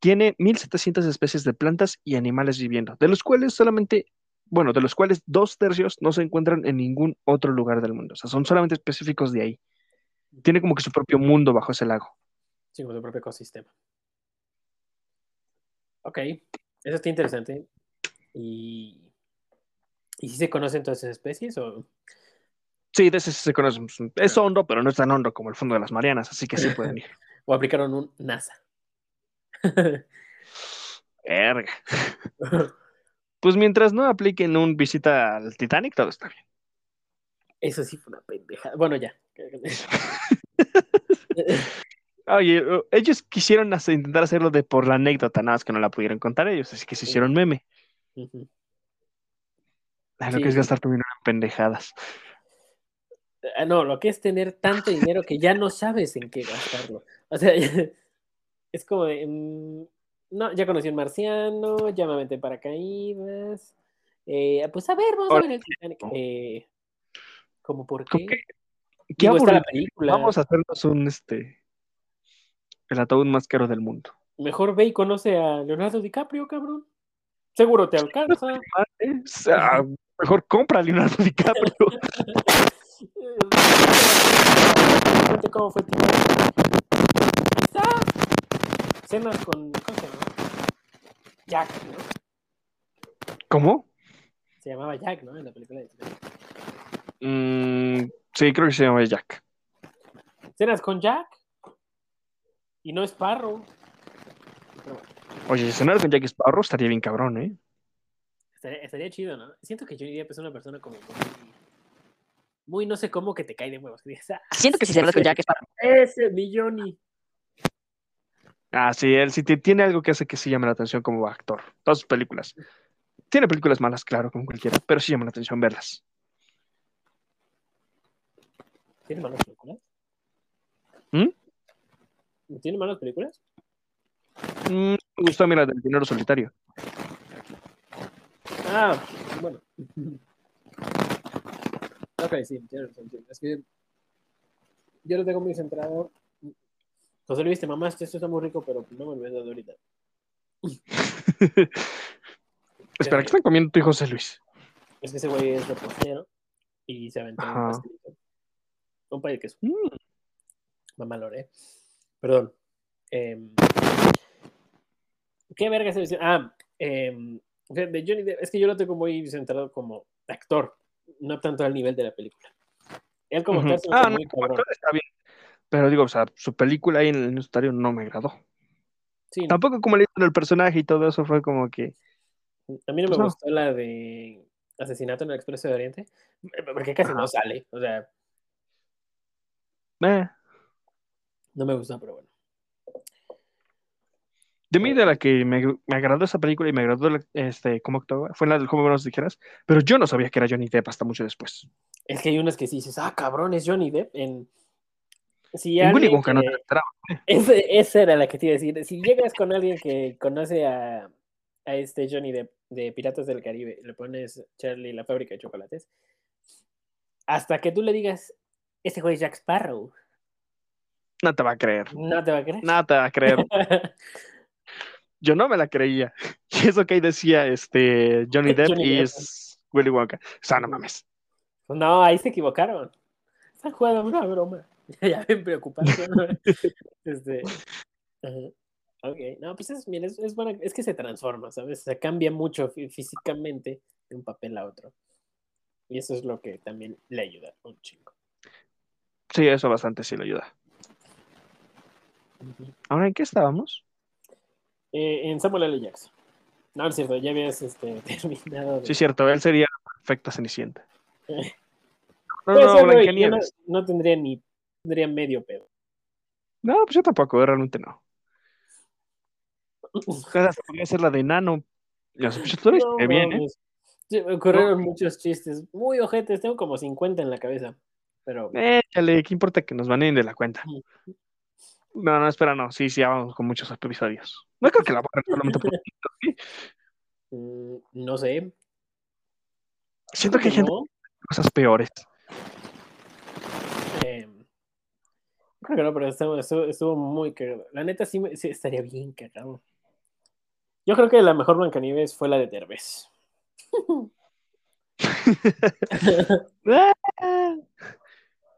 Tiene 1700 especies de plantas y animales viviendo, de los cuales solamente, bueno, de los cuales dos tercios no se encuentran en ningún otro lugar del mundo. O sea, son solamente específicos de ahí. Tiene como que su propio mundo bajo ese lago.
Sí, con su propio ecosistema. Ok, eso está interesante. ¿Y, ¿y si se conocen todas esas especies? O...
Sí, de ese se conoce. Es hondo, pero no es tan hondo como el fondo de las Marianas, así que sí pueden ir.
o aplicaron un NASA?
Verga. Pues mientras no apliquen un visita al Titanic, todo está bien.
Eso sí fue una pendeja. Bueno, ya.
Oye, ellos quisieron intentar hacerlo de por la anécdota, nada más que no la pudieron contar ellos, así que se hicieron meme. Ah, Lo
Sí,
que es gastar tu dinero en pendejadas.
Ah, No, lo que es tener tanto dinero que ya no sabes en qué gastarlo. O sea, es como de, mm, no, ya conocí un marciano, ya me aventé en paracaídas. Eh, pues a ver, vamos a ver el Titanic. Eh, ¿Cómo por
Como
qué?
qué
la película.
Vamos a hacernos un este el ataúd más caro del mundo.
Mejor ve y conoce a Leonardo DiCaprio, cabrón. Seguro te alcanza.
O sea, mejor compra a Leonardo DiCaprio.
Cómo fue Titanic. Cenas con. ¿Cómo se llama? Jack, ¿no?
¿Cómo?
Se llamaba Jack, ¿no? En la película de.
Mm, sí, creo que se llama Jack.
Cenas con Jack. Y no es Sparrow. Bueno,
Oye, cenar con Jack Sparrow estaría bien cabrón, ¿eh?
estaría, estaría chido, ¿no? Siento que Johnny Depp es una persona como muy. Muy no sé cómo que te cae de huevos. que dices, "Ah,
Siento que si se hablas con Jack es para.
Ese, mi Johnny.
Ah, sí, él sí ti- tiene algo que hace que sí llame la atención como actor. Todas sus películas. Tiene películas malas, claro, como cualquiera, pero sí llama la atención verlas.
¿Tiene malas películas?
¿Mm?
¿Tiene malas películas?
Mm, me gustó a mí la del dinero solitario.
Ah, bueno. Ok, sí, tiene sí. Es que yo lo tengo muy centrado. José Luis, te mamaste, esto está muy rico, pero no me lo habías dado ahorita.
Espera, ¿qué están comiendo tú y José Luis?
Es que ese güey es repostero y se aventó un
Ajá.
pastelito. Un pay de queso.
Mm,
Mamalore. Perdón. Em, ¿Qué verga se dice? Ah, em, de Johnny Depp, es que yo lo tengo muy centrado como actor, no tanto al nivel de la película. Él como actor me hace
Ah, no,
muy
como actor está bien. Pero digo, o sea, su película ahí en el universitario no me agradó.
Sí,
Tampoco como le hizo el personaje y todo eso fue como que.
a mí no me
pues no.
gustó la de Asesinato en el Expreso de Oriente, porque casi no sale, o sea,
eh.
no me gustó, pero bueno.
De mí, de la que me, me agradó esa película y me agradó este, cómo actuaba, fue la del joven Buenos Dijeras, pero yo no sabía que era Johnny Depp hasta mucho después.
Es que hay unas que sí dices, ah, cabrón, es Johnny Depp. En, si alguien
Wonka no
que-
te esperaba.
Ese- esa era la que te iba a decir. Si llegas con alguien que conoce a, a este Johnny Depp de Piratas del Caribe, le pones Charlie la fábrica de chocolates, hasta que tú le digas, ese güey es Jack Sparrow,
No te va a creer.
no te va a creer.
No te va a creer. Yo no me la creía. Y eso que ahí decía este, Johnny Depp
Johnny
y es Willy Wonka. O sea, no mames.
no, ahí se equivocaron. Están jugando una broma. ya ven preocupado. este, ajá. Ok, no, pues es, mira, es, es buena- es que se transforma, ¿sabes? Se cambia mucho fí- físicamente de un papel a otro. Y eso es lo que también le ayuda un chingo.
Sí, eso bastante sí le ayuda. Ahora, ¿en qué estábamos?
Eh, en Samuel L. Jackson. No, es cierto, ya habías este, terminado. de-
Sí, es cierto, él sería perfecta Cenicienta. No, no,
yo no,
Blancanieves.
no tendría ni tendría medio pedo.
No, pues yo tampoco, realmente no. Podría ser la de Nano. Ya se escucha
No
bien, ¿eh?
Sí, me ocurrieron muchos chistes muy ojetes, tengo como 50 en la cabeza. Pero
Échale, ¿qué importa que nos baneen de la cuenta? No, no, espera, no. Sí, sí, ya vamos con muchos episodios. No creo que la borren solamente por ¿sí?
mm, no sé.
Siento que hay gente
No,
hace cosas peores.
eh, creo que no, pero estuvo, estuvo- estuvo muy cagado. La neta sí, estaría bien cagado. Yo creo que la mejor Blancanieves fue la de Derbez.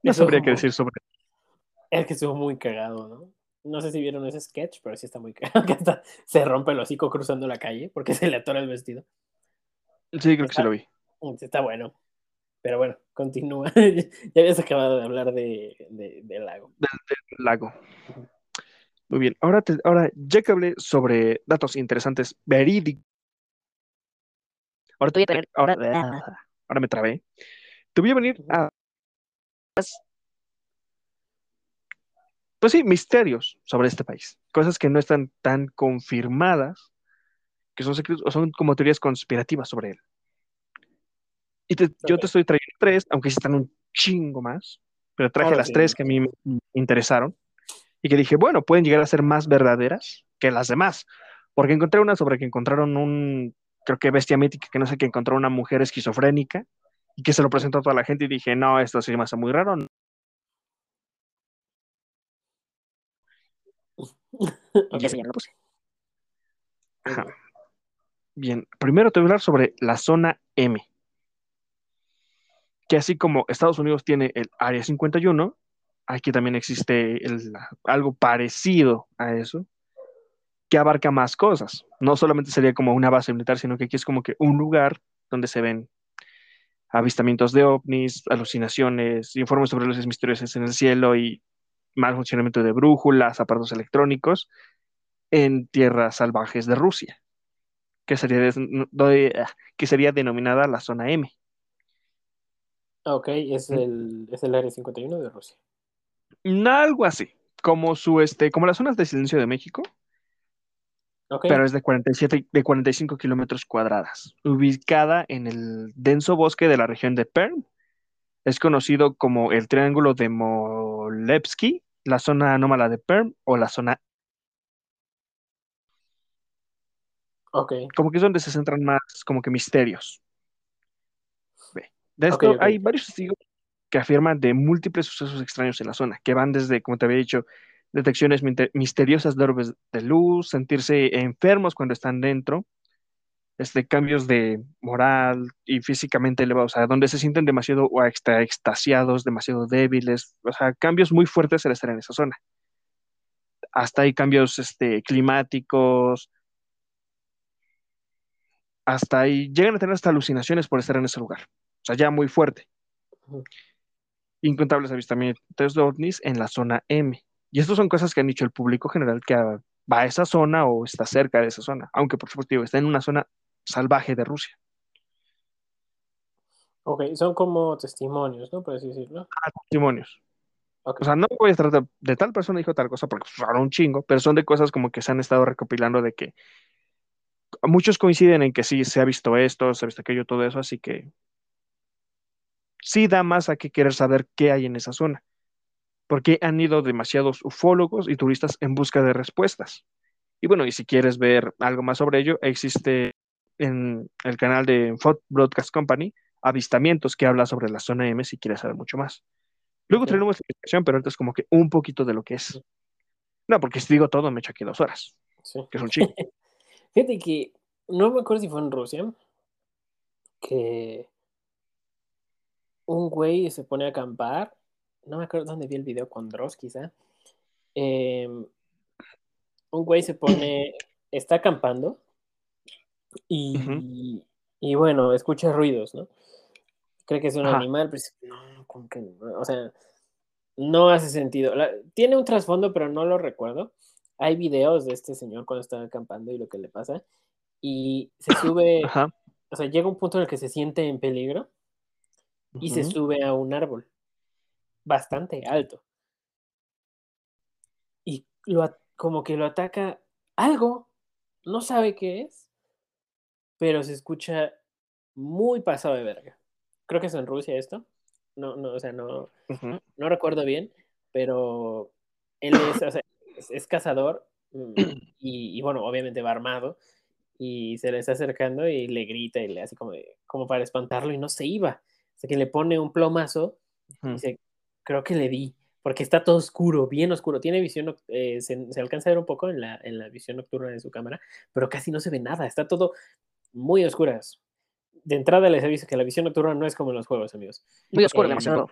No sabría qué decir sobre
Es que estuvo muy cagado, ¿no? No sé si vieron ese sketch, pero sí está muy cagado. Que hasta se rompe el hocico cruzando la calle porque se le atora el vestido.
Sí, creo que sí lo vi.
Mm, Está bueno. Pero bueno, continúa. ya habías acabado de hablar de, de, del lago.
Lago. Muy bien. Ahora, te- ahora, ya que hablé sobre datos interesantes, verídicos. Ahora,
Tú voy a tener-
ahora, ahora me trabé. Te voy a venir a. Pues sí, misterios sobre este país. Cosas que no están tan confirmadas, que son secretos, o son como teorías conspirativas sobre él. Y te- yo te estoy trayendo tres, aunque sí están un chingo más, pero traje
Ahora
las
sí.
tres que a mí me interesaron y que dije, bueno, pueden llegar a ser más verdaderas que las demás. Porque encontré una sobre que encontraron un, creo que bestia mítica, que no sé, que encontró una mujer esquizofrénica y que se lo presentó a toda la gente y dije, no, esto sí me hace muy raro.
Ya sé, ya lo puse.
Ajá. Bien, primero te voy a hablar sobre la zona M. Que así como Estados Unidos tiene el Área 51, aquí también existe algo parecido a eso, que abarca más cosas. No solamente sería como una base militar, sino que aquí es como que un lugar donde se ven avistamientos de ovnis, alucinaciones, informes sobre luces misteriosas en el cielo y mal funcionamiento de brújulas, aparatos electrónicos en tierras salvajes de Rusia, que sería, de, que sería denominada la zona M.
Ok, es el, es el área 51 de Rusia.
Algo así, como su este, como las zonas de silencio de México, pero es de 47, de 45 kilómetros cuadradas, ubicada en el denso bosque de la región de Perm. Es conocido como el Triángulo de Molevsky, la zona anómala de Perm o la zona...
Ok.
Como que es donde se centran más como que misterios. De esto hay varios testigos que afirman de múltiples sucesos extraños en la zona, que van desde, como te había dicho, detecciones misteriosas de orbes de luz, sentirse enfermos cuando están dentro, este, cambios de moral y físicamente elevados, o sea, donde se sienten demasiado o extra extasiados, demasiado débiles, o sea, cambios muy fuertes al estar en esa zona. Hasta hay cambios este, climáticos, hasta ahí llegan a tener hasta alucinaciones por estar en ese lugar, sea, ya muy fuerte. Incontables avistamientos de ovnis en la zona M. Y estas son cosas que han dicho el público general que va a esa zona o está cerca de esa zona, aunque por supuesto está en una zona salvaje de Rusia.
Ok, son como testimonios, ¿no? Por así decirlo.
Ah, testimonios. O sea, no voy a tratar de, tal persona dijo tal cosa porque fueron pues, un chingo, pero son de cosas como que se han estado recopilando de que muchos coinciden en que sí, se ha visto esto, se ha visto aquello, todo eso, así que sí da más a que querer saber qué hay en esa zona porque han ido demasiados ufólogos y turistas en busca de respuestas. Y bueno, y si quieres ver algo más sobre ello, existe en el canal de Fox Broadcast Company avistamientos que habla sobre la zona M si quieres saber mucho más. Luego tenemos la explicación, pero antes como que un poquito de lo que es. No, porque si digo todo me echo aquí dos horas. Sí. Que es un chingo.
Fíjate que no me acuerdo si fue en Rusia que un güey se pone a acampar no me acuerdo dónde vi el video con Dross, quizá. Em, un güey se pone, está acampando y, y, bueno, escucha ruidos, ¿no? Cree que es un animal, pero no, como que no, o sea, no hace sentido. tiene un trasfondo, pero no lo recuerdo. Hay videos de este señor cuando está acampando y lo que le pasa. Y se sube, o sea, llega un punto en el que se siente en peligro y se sube a un árbol bastante alto. Y lo, como que lo ataca algo, no sabe qué es, pero se escucha muy pasado de verga. Creo que es en Rusia esto. No, no, o sea, no, no recuerdo bien, pero él es, es, cazador mm, y, y, bueno, obviamente va armado y se le está acercando y le grita y le hace como, como para espantarlo y no se iba. Sea, que le pone un plomazo y se creo que le di, porque está todo oscuro, bien oscuro. Tiene visión, eh, se, alcanza a ver un poco en la, en la visión nocturna de su cámara, pero casi no se ve nada, está todo muy oscuras. De entrada les aviso que la visión nocturna no es como en los juegos, amigos.
Muy oscuro, eh, demasiado.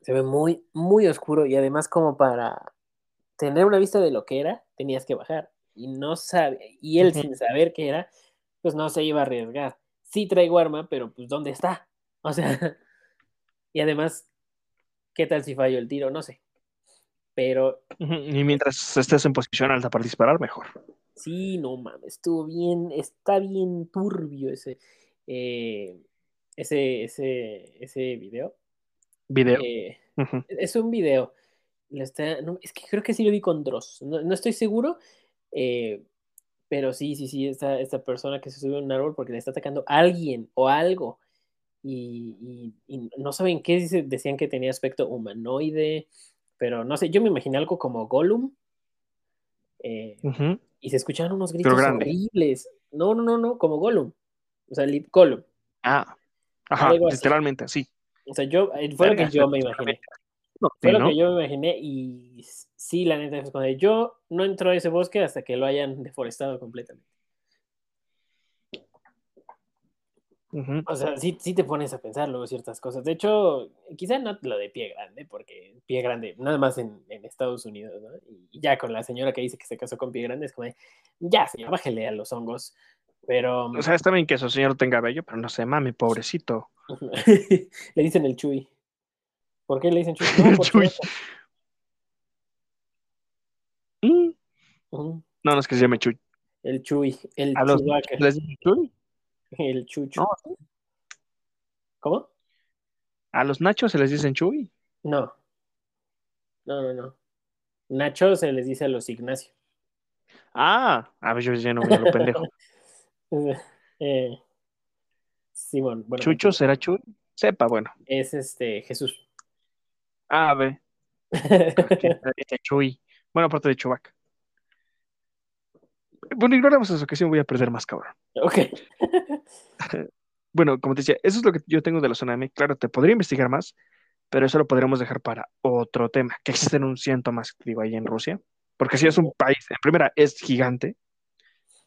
Se ve muy, muy oscuro y además como para tener una vista de lo que era, tenías que bajar. Y no sabe, y él sin saber qué era, pues no se iba a arriesgar. Sí traigo arma, pero pues ¿dónde está? O sea, y además ¿Qué tal si fallo el tiro? No sé. Pero.
Y mientras estés en posición alta para disparar, mejor.
Sí, no mames, estuvo bien, está bien turbio ese, eh, ese, ese, ese video.
Video.
Eh, es un video. es que creo que sí lo vi con Dross. No, estoy seguro. Eh, pero sí, sí, sí, esta, esta persona que se sube a un árbol porque le está atacando a alguien o algo y, no saben qué, decían que tenía aspecto humanoide, pero no sé, yo me imaginé algo como Gollum. Eh, y se escuchaban unos gritos horribles. No, no, no, no, como Gollum. O sea, Gollum.
Ah, ajá, literalmente, así.
O sea, yo, eh, fue lo que yo me imaginé. fue lo que yo me imaginé y sí, la neta, es cuando yo no entro a ese bosque hasta que lo hayan deforestado completamente. O sea, sí, sí te pones a pensar luego ciertas cosas. De hecho, quizá no lo de pie grande, porque pie grande, nada más en, en Estados Unidos, ¿no? Y ya con la señora que dice que se casó con pie grande, es como, de, ya, señor, bájele a los hongos. Pero.
O sea, está bien que su señor tenga bello, pero no sé, mami, pobrecito.
le dicen el Chuy. ¿Por qué le dicen Chuy? No,
Chuy. Mm. No, no es que se llame Chuy.
El Chuy, el
A los ¿Les dicen Chuy?
El Chucho.
No,
¿Cómo?
a los nachos se les dicen Chuy.
No. No, no, no. Nacho se les dice a los Ignacio.
Ah, a ver, yo ya no a lo pendejo.
Eh, Simón, bueno,
¿Chucho será Chuy? Sepa, bueno.
es este Jesús.
Ah, a ver, Chuy. Bueno, aparte de Chubac. Bueno, ignoramos eso, que sí me voy a perder más, cabrón.
ok.
Bueno, como te decía, eso es lo que yo tengo de la zona M. Claro, te podría investigar más, pero eso lo podríamos dejar para otro tema, que existen un ciento más, digo, ahí en Rusia, porque sí es un país, en primera, es gigante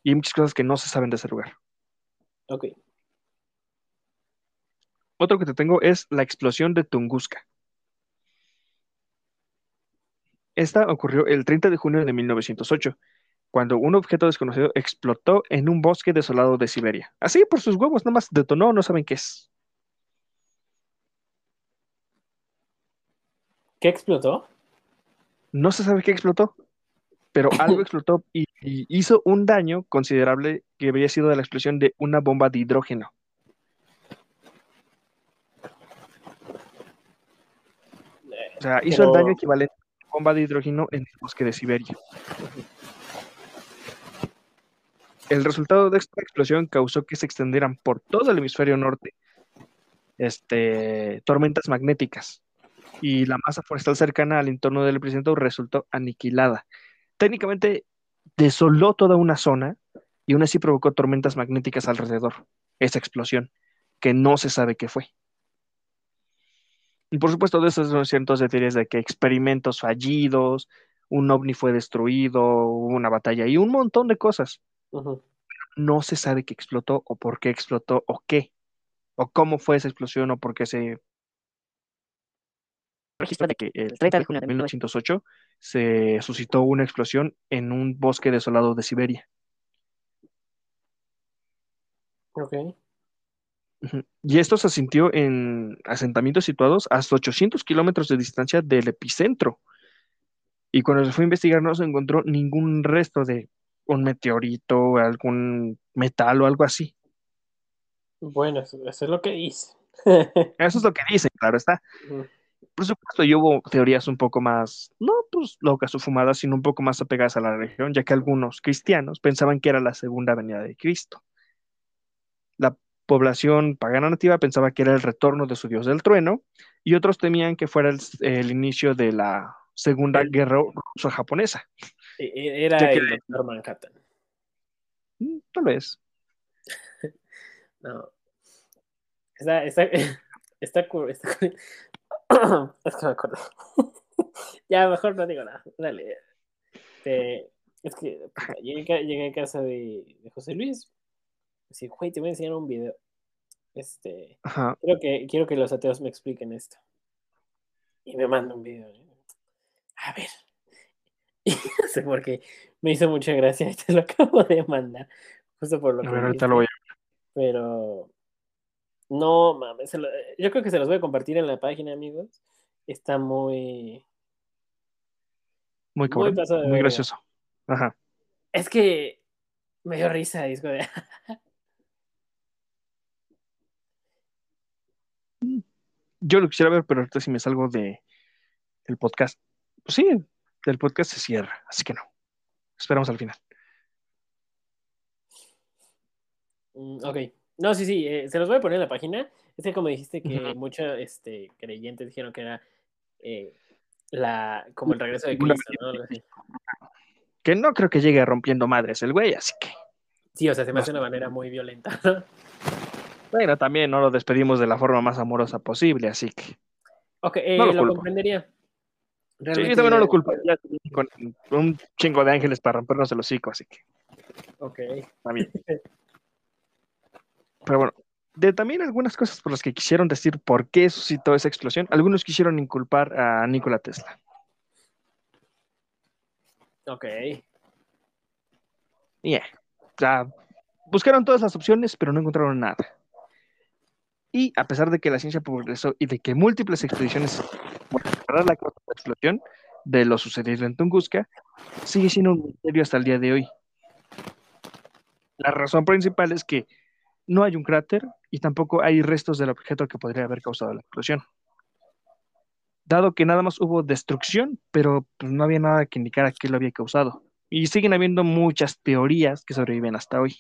y hay muchas cosas que no se saben de ese lugar.
Ok.
Otro que te tengo es la explosión de Tunguska. Esta ocurrió el 30 de junio de 1908, cuando un objeto desconocido explotó en un bosque desolado de Siberia. Así, por sus huevos, nada más detonó, no saben qué es.
¿Qué explotó?
No se sabe qué explotó, pero algo explotó y, y hizo un daño considerable que habría sido de la explosión de una bomba de hidrógeno. O sea, hizo el daño equivalente a una bomba de hidrógeno en el bosque de Siberia. El resultado de esta explosión causó que se extendieran por todo el hemisferio norte este, tormentas magnéticas y la masa forestal cercana al entorno del epicentro resultó aniquilada. Técnicamente desoló toda una zona y aún así provocó tormentas magnéticas alrededor, esa explosión, que no se sabe qué fue. Y por supuesto, de esos son cientos de teorías de que experimentos fallidos, un ovni fue destruido, hubo una batalla y un montón de cosas. No se sabe qué explotó o por qué explotó o qué, o cómo fue esa explosión o por qué se registro de que el 30 de junio de 1908 se suscitó una explosión en un bosque desolado de Siberia.
Ok.
Y esto se sintió en asentamientos situados hasta 800 kilómetros de distancia del epicentro. Y cuando se fue a investigar no se encontró ningún resto de un meteorito, algún metal o algo así.
Bueno, eso, eso es lo que dice.
Eso es lo que dicen, claro está. Por supuesto, y hubo teorías un poco más, no pues locas o fumadas, sino un poco más apegadas a la religión, ya que algunos cristianos pensaban que era la segunda venida de Cristo. La población pagana nativa pensaba que era el retorno de su dios del trueno, y otros temían que fuera el, el inicio de la Segunda Guerra Ruso-Japonesa.
E- Era
Ya que-
el Doctor Manhattan.
Mm, Tal vez.
No. Está, está, está, Es que me acuerdo. ya, mejor no digo nada. Dale. Es que puta, llegué, llegué a casa de, de José Luis. Así, güey, te voy a enseñar un video. Este,
Ajá.
quiero que, quiero que los ateos me expliquen esto. Y me manda un video. ¿eh? A ver. Y no sé por qué. Me hizo mucha gracia y te lo acabo de mandar. Justo por lo
A
que
ver, ahorita lo voy
dijiste. Pero no mames, lo- yo creo que se los voy a compartir en la página, amigos. Está muy.
Muy cabrón,
pasado de
muy gracioso. Ajá.
Es que me dio risa, disco de.
Yo lo quisiera ver, pero ahorita si me salgo de el podcast. Pues sí, el podcast se cierra, así que no. Esperamos al final.
Mm, ok. No, sí, sí, eh, se los voy a poner en la página. Es que como dijiste que muchos este, creyentes dijeron que era eh, la, como el regreso de Cristo, ¿no?
Que no creo que llegue rompiendo madres el güey, así que.
Sí, o sea, se me hace
sé.
una manera muy violenta. ¿no?
Bueno, también no lo despedimos de la forma más amorosa posible, así que.
Ok, eh,
No lo
lo,
culpo. Sí, yo también no lo culparía con un chingo de ángeles para rompernos el hocico, así que
Ok.
está bien. Pero bueno, de también algunas cosas por las que quisieron decir por qué suscitó esa explosión, algunos quisieron inculpar a Nikola Tesla.
Ok.
Yeah. O sea, buscaron todas las opciones, pero no encontraron nada. Y a pesar de que la ciencia progresó y de que múltiples expediciones de la explosión de lo sucedido en Tunguska, sigue siendo un misterio hasta el día de hoy. La razón principal es que no hay un cráter y tampoco hay restos del objeto que podría haber causado la explosión. Dado que nada más hubo destrucción, pero pues, no había nada que indicara qué lo había causado. Y siguen habiendo muchas teorías que sobreviven hasta hoy.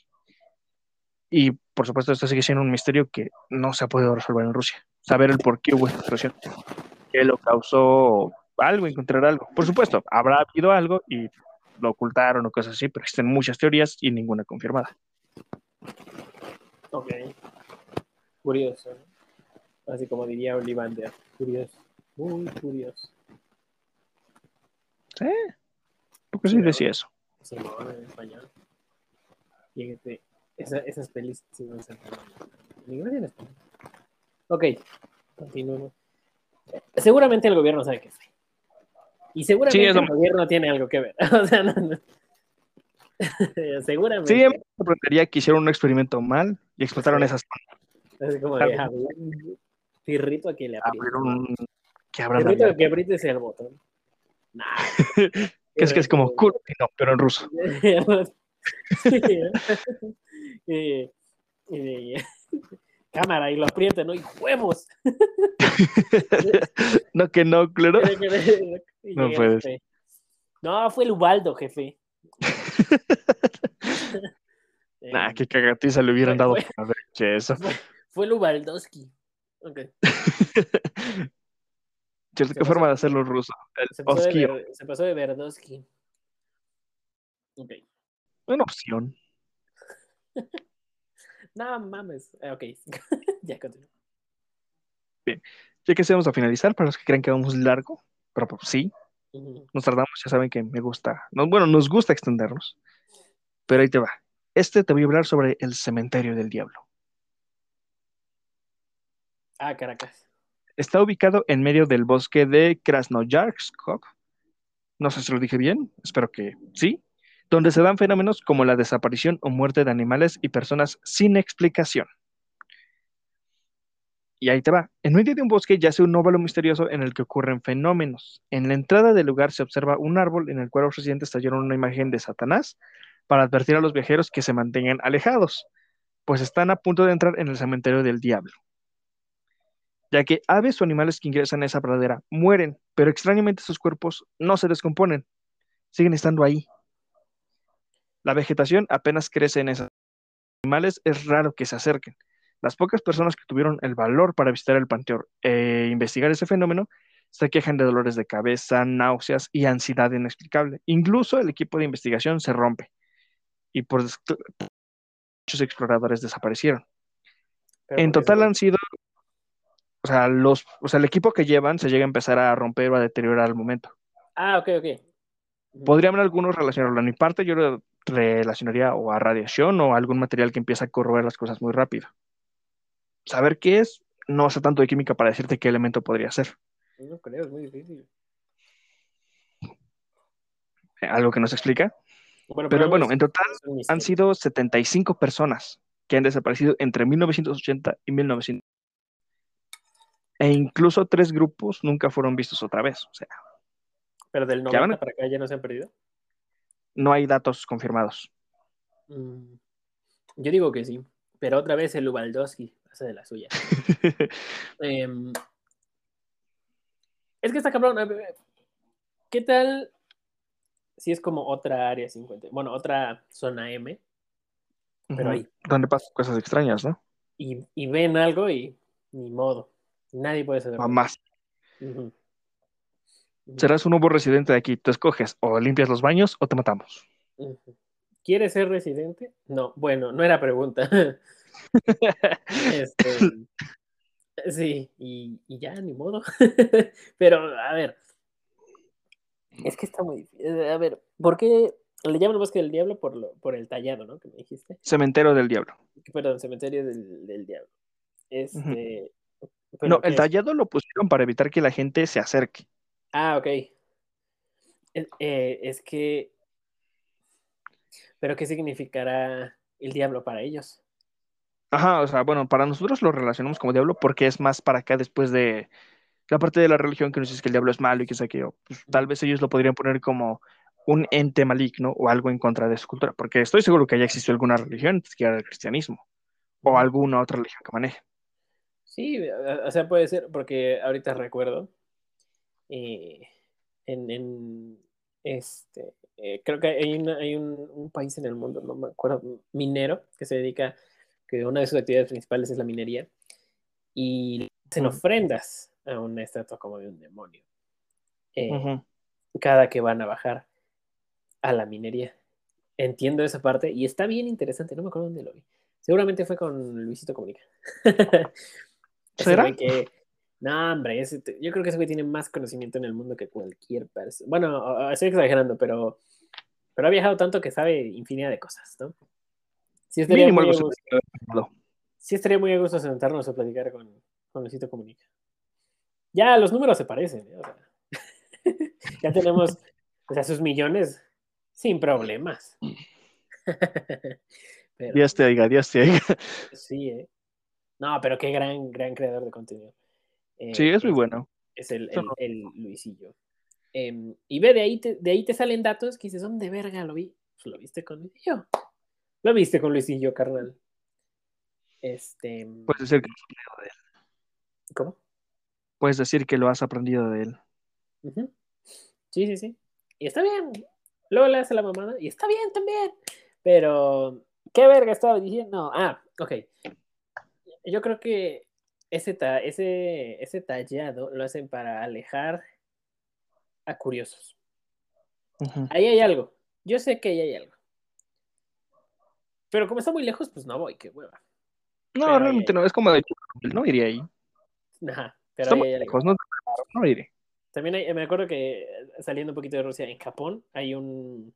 Y por supuesto, esto sigue siendo un misterio que no se ha podido resolver en Rusia. Saber el por qué hubo esta explosión, qué lo causó, algo, encontrar algo. Por supuesto, habrá habido algo y lo ocultaron o cosas así, pero existen muchas teorías y ninguna confirmada.
Ok. Curioso. ¿no? Así como diría Olivander. Curioso. Muy curioso.
¿Sí? ¿Por qué sí decía eso?
Sí, no, en español. Esa- esas pelis sí no se En inglés y en español. Ok, continuemos. Seguramente el gobierno sabe qué fue. Y seguramente
Sí, es lo-
el gobierno tiene algo que ver. o sea, no, no. seguramente.
Sí, me sorprendería que hicieron un experimento mal y explotaron
Sí.
esas.
Así como de, a ver, Pirrito a que le.
Abrieron un. Que abran la-
que el botón. Nah.
que es que es como cool, no, pero en ruso.
y, y- cámara y lo aprieta, ¿no? Y huevos.
no, que no, claro. No puedes.
jefe. No, fue el Ubaldo, jefe.
Nah, qué cagatiza le hubieran dado
fue-
haber hecho eso.
fue, fue el Ubaldoski. Ok. Se
qué forma
pasó-
de hacerlo ruso. El
Se pasó, de ver- se pasó de Verdoski. Ok.
Una opción.
No mames. Ah, Ok. ya continúo.
Ya que vamos a finalizar, para los que crean que vamos largo, pero pues, sí, nos tardamos, ya saben que me gusta, no, bueno, nos gusta extendernos, pero ahí te va. Este te voy a hablar sobre el cementerio del diablo.
Ah, Caracas.
Está ubicado en medio del bosque de Krasnoyarsk, no sé si lo dije bien, espero que sí, donde se dan fenómenos como la desaparición o muerte de animales y personas sin explicación. Y ahí te va. En medio de un bosque yace un óvalo misterioso en el que ocurren fenómenos. En la entrada del lugar se observa un árbol en el cual los residentes tallaron una imagen de Satanás para advertir a los viajeros que se mantengan alejados, pues están a punto de entrar en el cementerio del diablo. Ya que aves o animales que ingresan a esa pradera mueren, pero extrañamente sus cuerpos no se descomponen, siguen estando ahí. La vegetación apenas crece en esos animales, es raro que se acerquen. Las pocas personas que tuvieron el valor para visitar el panteón e investigar ese fenómeno se quejan de dolores de cabeza, náuseas y ansiedad inexplicable. Incluso el equipo de investigación se rompe y por muchos exploradores desaparecieron.
Pero
En total han sido, o sea, los, o sea, el equipo que llevan se llega a empezar a romper o a deteriorar al momento.
Ah, ok, ok.
Podrían algunos relacionarlo. A mi parte, yo lo relacionaría o a radiación o a algún material que empieza a corroer las cosas muy rápido. Saber qué es, no sé tanto de química para decirte qué elemento podría ser.
No creo, es muy difícil.
Eh, Algo que no se explica.
Bueno,
Pero bueno, en total han sido 75 personas que han desaparecido entre 1980 y 1900. E incluso tres grupos nunca fueron vistos otra vez. O sea,
Pero del
¿Ya
90
van?
para acá ya no se han perdido.
No hay datos confirmados.
Mm, Yo digo que sí. Pero otra vez el Ubaldowski hace de la suya. Em, es que está cabrón. ver, ¿Qué tal si es como otra área 50? Bueno, otra zona M. Pero ahí.
Donde pasan cosas extrañas, ¿no?
Y, y ven algo y ni modo. Nadie puede saber. Ujú. Ujú.
Serás un nuevo residente de aquí. Tú escoges o limpias los baños o te matamos.
¿Quieres ser residente? No, bueno, no era pregunta. Este, sí, y, y ya, ni modo. Pero, a ver, es que está muy difícil. A ver, ¿por qué le llaman bosque del diablo? Por, lo, por el tallado, ¿no? Que me dijiste.
Cementerio del diablo.
Perdón, cementerio del, del diablo. Este. ¿pero
No, el tallado lo pusieron para evitar que la gente se acerque.
Ah, ok. Es, eh, es que Pero ¿qué significará el diablo para ellos?
Ajá, o sea, bueno, para nosotros lo relacionamos como diablo porque es más para acá después de la parte de la religión que nos dice que el diablo es malo y que sé que yo. Pues, tal vez ellos lo podrían poner como un ente maligno o algo en contra de su cultura, porque estoy seguro que ya existió alguna religión que era el cristianismo o alguna otra religión que maneje.
Sí, o sea, puede ser, porque ahorita recuerdo eh, en, en, este, eh, creo que hay, una, hay un, un, país en el mundo, no me acuerdo, minero, que se dedica, que una de sus actividades principales es la minería, y hacen ofrendas a una estatua como de un demonio, eh, uh -huh. cada que van a bajar a la minería. Entiendo esa parte y está bien interesante, no me acuerdo dónde lo vi. Seguramente fue con Luisito Comunica.
¿Será?
Que, no, hombre, ese, yo creo que ese güey tiene más conocimiento en el mundo que cualquier persona. Bueno, estoy exagerando, pero, pero ha viajado tanto que sabe infinidad de cosas, ¿no? Sí estaría, muy, a gusto, sí estaría muy a gusto sentarnos a platicar con, con Luisito Comunica. Ya los números se parecen, ¿eh? o sea, ya tenemos o sea, sus millones sin problemas.
pero, Dios te oiga, Dios te oiga.
Sí, ¿eh? No, pero qué gran, gran creador de contenido.
Eh, sí, es, muy bueno.
Es el, el, el Luisillo. Eh, y ve, de ahí, te, de ahí te salen datos que dices, ¿dónde verga lo vi? Pues lo viste con Luisillo. Lo viste con Luisillo, carnal. Este.
Puedes decir que lo has aprendido de él.
¿Cómo?
Puedes decir que lo has aprendido de él.
Uh -huh. Sí, sí, sí. Y está bien. Luego le hace la mamada y está bien también. Pero, ¿qué verga estaba diciendo? Ah, ok. Yo creo que ese, ta ese, ese tallado lo hacen para alejar a curiosos. Uh -huh. Ahí hay algo. Yo sé que ahí hay algo. Pero como está muy lejos, pues no voy, qué hueva.
No, pero realmente hay... no, es como de no iría ahí.
Ajá, pero está ahí hay lejos,
no, no iré.
También hay, me acuerdo que saliendo un poquito de Rusia, en Japón hay un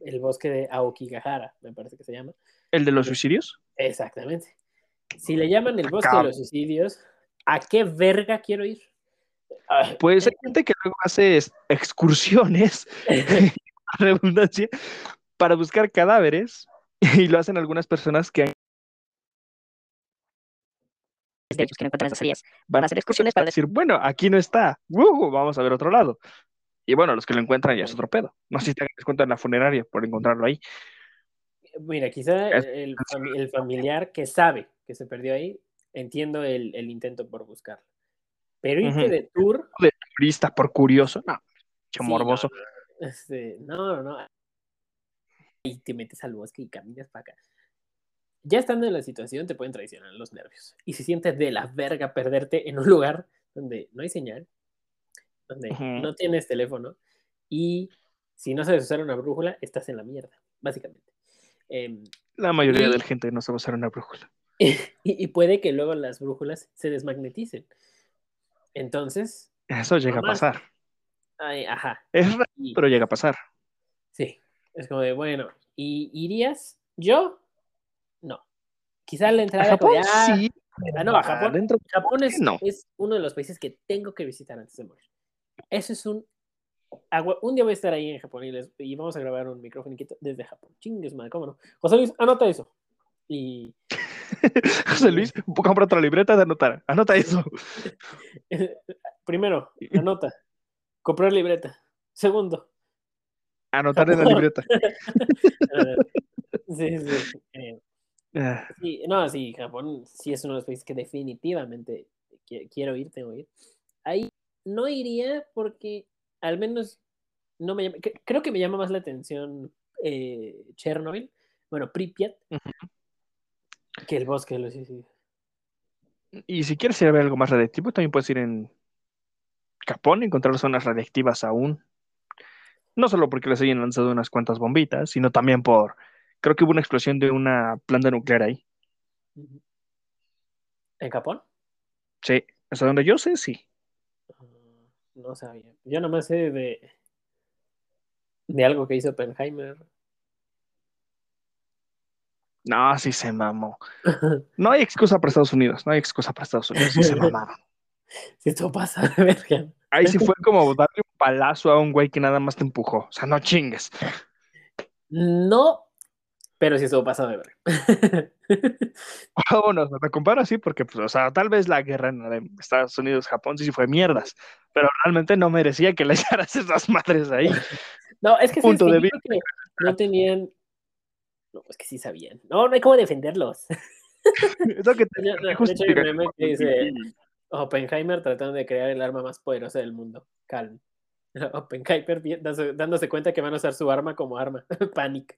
el bosque de Aokigahara, me parece que se llama.
¿El de los suicidios?
Exactamente. Si le llaman el bosque Acá. de los suicidios, ¿a qué verga quiero ir?
Pues hay gente que luego hace excursiones, redundancia, para buscar cadáveres y lo hacen algunas personas que han
derechos que no encuentran esas áreas. Van a hacer excursiones para
decir, bueno, aquí no está, uh, vamos a ver otro lado. Y bueno, los que lo encuentran ya es otro pedo. No sé si te das cuenta en la funeraria por encontrarlo ahí.
Mira, quizá el, el, familiar que sabe que se perdió ahí, entiendo el, el intento por buscarlo. Pero irte uh -huh. de tour.
De turista por curioso, no. Che morboso.
No, este, no, no. Y te metes al bosque y caminas para acá. Ya estando en la situación, te pueden traicionar los nervios. Y si sientes de la verga perderte en un lugar donde no hay señal, donde uh -huh. no tienes teléfono, y si no sabes usar una brújula, estás en la mierda, básicamente. Eh,
la mayoría y, de la gente no sabe usar una brújula.
Y, y, puede que luego las brújulas se desmagneticen. Entonces.
Eso llega a pasar.
Ay, ajá.
Es raro, y, pero llega a pasar.
Sí. Es como de, bueno, ¿y irías? Yo, no. Quizá la entrada.
¿A Japón? De, ah, sí.
Ah, no, a Japón. Dentro... Japón es, no. es uno de los países que tengo que visitar antes de morir. Eso es un. Un día voy a estar ahí en Japón y, les, y vamos a grabar un micrófono desde Japón. Chingues, madre, cómo no. José Luis, anota eso. Y.
José Luis, compra otra libreta de anotar. Anota eso.
Primero, anota. Comprar libreta. Segundo.
Anotar en la libreta.
sí, sí. Eh, sí. No, sí, Japón sí es uno de los países que definitivamente quiero ir, tengo que ir. Ahí no iría porque al menos no me llama, creo que me llama más la atención eh, Chernobyl, bueno, Pripyat, uh -huh. Que el bosque de los suicidios.
Y si quieres ir a ver algo más radiactivo, también puedes ir en Japón, encontrar zonas radiactivas aún. No solo porque les hayan lanzado unas cuantas bombitas, sino también por, creo que hubo una explosión de una planta nuclear ahí.
¿En Japón?
Sí, hasta donde yo sé, sí.
No sabía. Yo nomás sé de, de algo que hizo Oppenheimer.
No, sí se mamó. No hay excusa para Estados Unidos, no hay excusa para Estados Unidos, sí se mamaron.
Si esto pasa de verga.
Ahí sí fue como darle un palazo a un güey que nada más te empujó. O sea, no chingues.
No, pero sí estuvo pasado de verga.
Bueno, me comparo así porque, pues, o sea, tal vez la guerra en Estados Unidos-Japón sí fue mierdas, pero realmente no merecía que le echaras esas madres ahí.
No, es que, sí,
Punto de
yo
vista.
creo que no tenían. No, es que sí sabían. No, no hay cómo defenderlos.
Es lo que te
no, de hecho, hay un meme que dice Oppenheimer tratando de crear el arma más poderosa del mundo. Calm. Oppenheimer dándose, dándose cuenta que van a usar su arma como arma. Panic.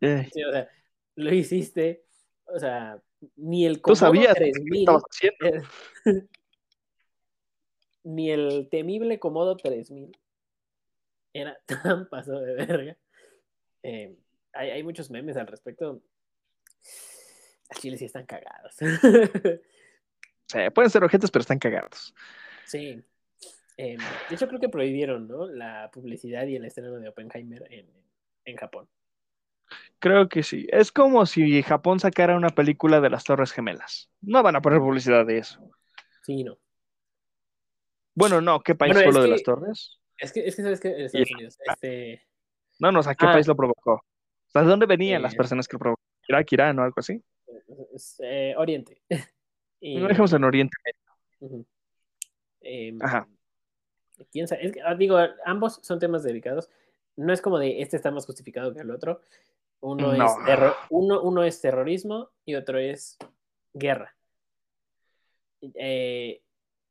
Eh,
Sí, o sea, lo hiciste. O sea, ni el
Tú sabías qué
3000,
estabas haciendo.
eh, ni el temible Comodo 3000 era tan paso de verga. Eh, hay, hay muchos memes al respecto. A Chile sí están cagados.
Sí, pueden ser objetos, pero están cagados.
sí. Eh, de hecho, creo que prohibieron ¿no? la publicidad y el estreno de Oppenheimer en, en Japón.
Creo que sí. Es como si Japón sacara una película de las Torres Gemelas. No van a poner publicidad de eso.
Sí, no.
Bueno, no, ¿qué país
Bueno,
fue lo de las torres?
Es que, es que sabes que en Estados Unidos, este,
No, no, o sea, ¿qué
Ah.
país lo provocó? O sea, ¿de dónde venían las
Eh.
personas que lo provocaron? ¿Irak, Irán o algo así?
eh, Oriente. Y-
No dejemos en Oriente.
Em,
Ajá.
quién sabe, es que, ah, digo, ambos son temas delicados. No es como de este está más justificado que el otro. Uno,
No.
es, terro- uno, uno es terrorismo y otro es guerra. Eh,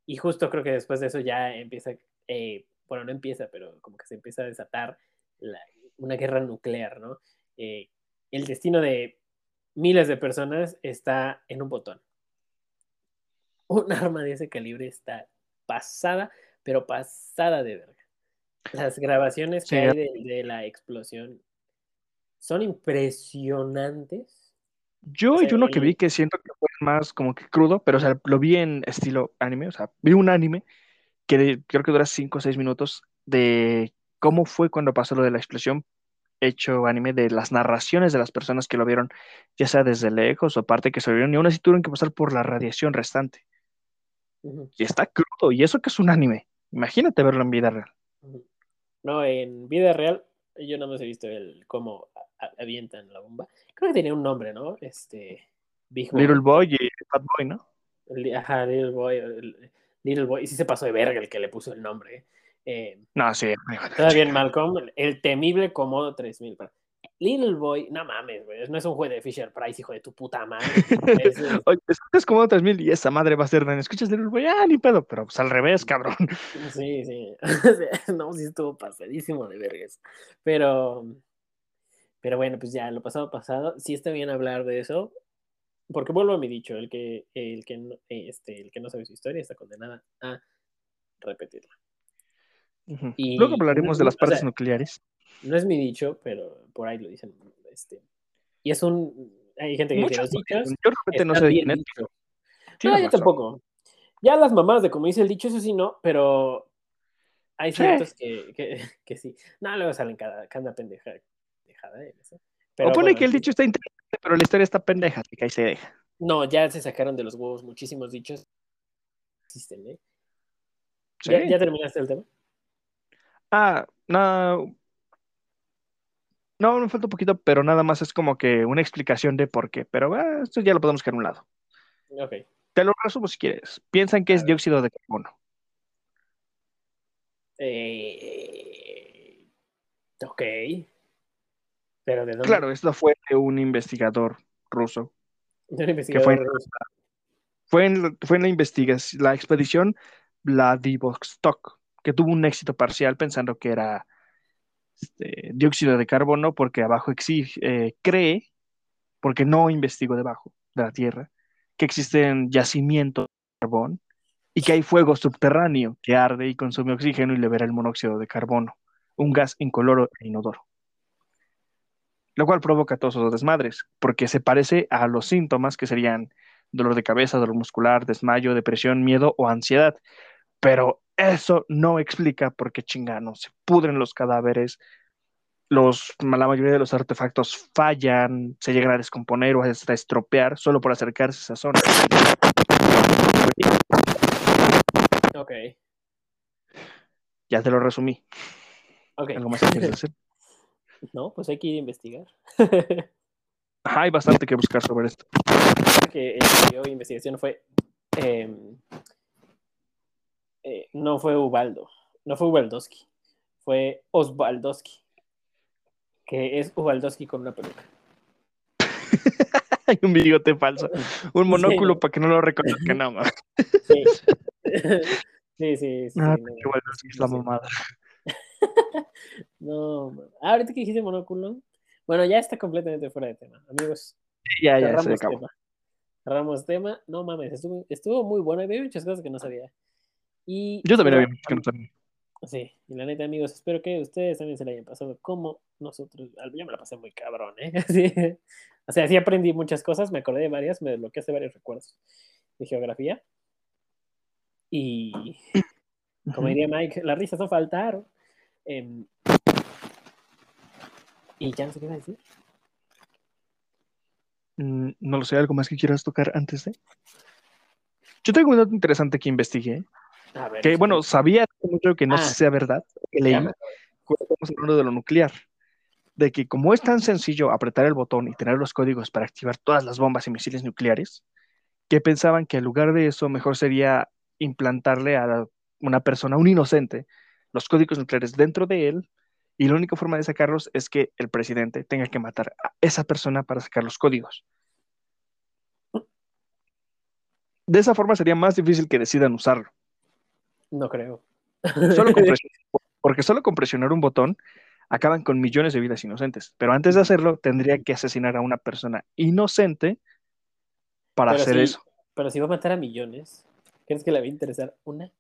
y justo creo que después de eso ya empieza, eh, bueno, no empieza, pero como que se empieza a desatar la- una guerra nuclear, ¿no? Eh, el destino de miles de personas está en un botón. Un arma de ese calibre está pasada, pero pasada de verga. Las grabaciones
Sí.
que hay de, de la explosión son impresionantes.
Yo
O sea,
hay uno que vi que siento que fue más como que crudo, pero o sea, lo vi en estilo anime, o sea, vi un anime que creo que dura 5 o 6 minutos de cómo fue cuando pasó lo de la explosión, hecho anime de las narraciones de las personas que lo vieron, ya sea desde lejos o aparte que se lo vieron, y aún así tuvieron que pasar por la radiación restante. Y está crudo, y eso que es un anime. Imagínate verlo en vida real.
No, en vida real, yo no más he visto el cómo avientan la bomba. Creo que tenía un nombre, ¿no? Este. Big.
Little Boy y Fat Boy, ¿no?
Ajá, Little Boy. Little Boy. Y sí se pasó de verga el que le puso el nombre. ¿eh? Eh,
No, sí.
Todavía en Malcolm, el temible Comodo 3000. pero Little Boy, no mames, güey. No es un juego de Fisher Price, hijo de tu puta madre. Es, es-
Oye, escuchas como 3000 y esa madre va a ser, escuchas Little Boy, ah, ni pedo, pero pues al revés, cabrón.
sí, sí. no, sí estuvo pasadísimo de vergas. Pero, pero bueno, pues ya, lo pasado, pasado. Sí está bien hablar de eso. Porque vuelvo a mi dicho, el que, el que, no, este, el que no sabe su historia está condenada a repetirla. Y-
Luego hablaremos de las
o
partes
sea,
nucleares.
No es mi dicho, pero por ahí lo dicen. Este, y es un. Hay gente que dice los dichos.
Yo realmente no sé de
dichos. No, yo tampoco. Ya las mamás de como dice el dicho, eso sí no, pero hay
Sí.
ciertos que, que, que sí. No, luego salen cada, cada pendeja, pendejada en eso. Pero
o pone
bueno,
que el
sí.
dicho está interesante, pero la historia está pendeja, así que ahí se deja.
No, ya se sacaron de los huevos muchísimos dichos. Existen, ¿eh?
Sí.
¿Ya, ya terminaste el tema?
Ah, no. No, me falta un poquito, pero nada más es como que una explicación de por qué. Pero ah, esto ya lo podemos dejar a un lado.
Ok.
Te lo resumo si quieres. Piensan que es dióxido de carbono.
Eh, ok. Pero de dónde?
Claro, esto fue de un investigador ruso.
De un investigador
fue-
ruso.
Fue en, fue en la investigación, la expedición Vladivostok, que tuvo un éxito parcial pensando que era este, dióxido de carbono, porque abajo exige, eh, cree, porque no investigó debajo de la Tierra, que existen yacimientos de carbón y que hay fuego subterráneo que arde y consume oxígeno y libera el monóxido de carbono, un gas incoloro e inodoro. Lo cual provoca todos esos desmadres, porque se parece a los síntomas que serían dolor de cabeza, dolor muscular, desmayo, depresión, miedo o ansiedad. Pero eso no explica por qué chinganos se pudren los cadáveres, los, la mayoría de los artefactos fallan, se llegan a descomponer o hasta estropear solo por acercarse a esa zona.
Ok.
Ya te lo resumí.
Ok.
¿Algo más que quieres decir?
No, pues hay que ir a investigar.
Ajá, hay bastante que buscar sobre esto.
que el que dio investigación fue. em, eh, no fue Ubaldo. No fue Ubaldowski. Fue Osvaldowski. Que es Ubaldowski con una peluca.
Hay un bigote falso. Un monóculo
Sí.
para que no lo reconozcan nada más.
Sí. sí, sí, sí.
Ah,
no,
igual es la mamada.
No. Ah, ahorita que dijiste monóculo. Bueno, ya está completamente fuera de tema. Amigos,
Ya, ya, se
cerramos
acabó.
tema. Cerramos tema. No mames, estuvo, estuvo muy bueno. Había muchas cosas que no sabía. Y
Yo también había mucho que no sabía.
Sí, y la neta, amigos, espero que ustedes también se la hayan pasado como nosotros. Yo me la pasé muy cabrón, ¿eh? Sí. O sea, sí aprendí muchas cosas, me acordé de varias, me desbloqueaste varios recuerdos de geografía. Y, como diría Mike, las risas no faltaron. Em, y ya no sé qué iba a decir.
Mm, No lo sé, ¿algo más que quieras tocar antes de? Yo tengo un dato interesante que investigué.
A ver,
Que, bueno, sabía mucho que no
Ah.
sea verdad, que leí estamos hablando de lo nuclear. De que como es tan sencillo apretar el botón y tener los códigos para activar todas las bombas y misiles nucleares, que pensaban que en lugar de eso mejor sería implantarle a la- una persona, un inocente, los códigos nucleares dentro de él y la única forma de sacarlos es que el presidente tenga que matar a esa persona para sacar los códigos. De esa forma sería más difícil que decidan usarlo.
no creo.
Solo con presionar- porque solo con presionar un botón acaban con millones de vidas inocentes. Pero antes de hacerlo, tendría que asesinar a una persona inocente para
Pero
hacer eso.
Pero si va a matar a millones, ¿crees que le va a interesar una?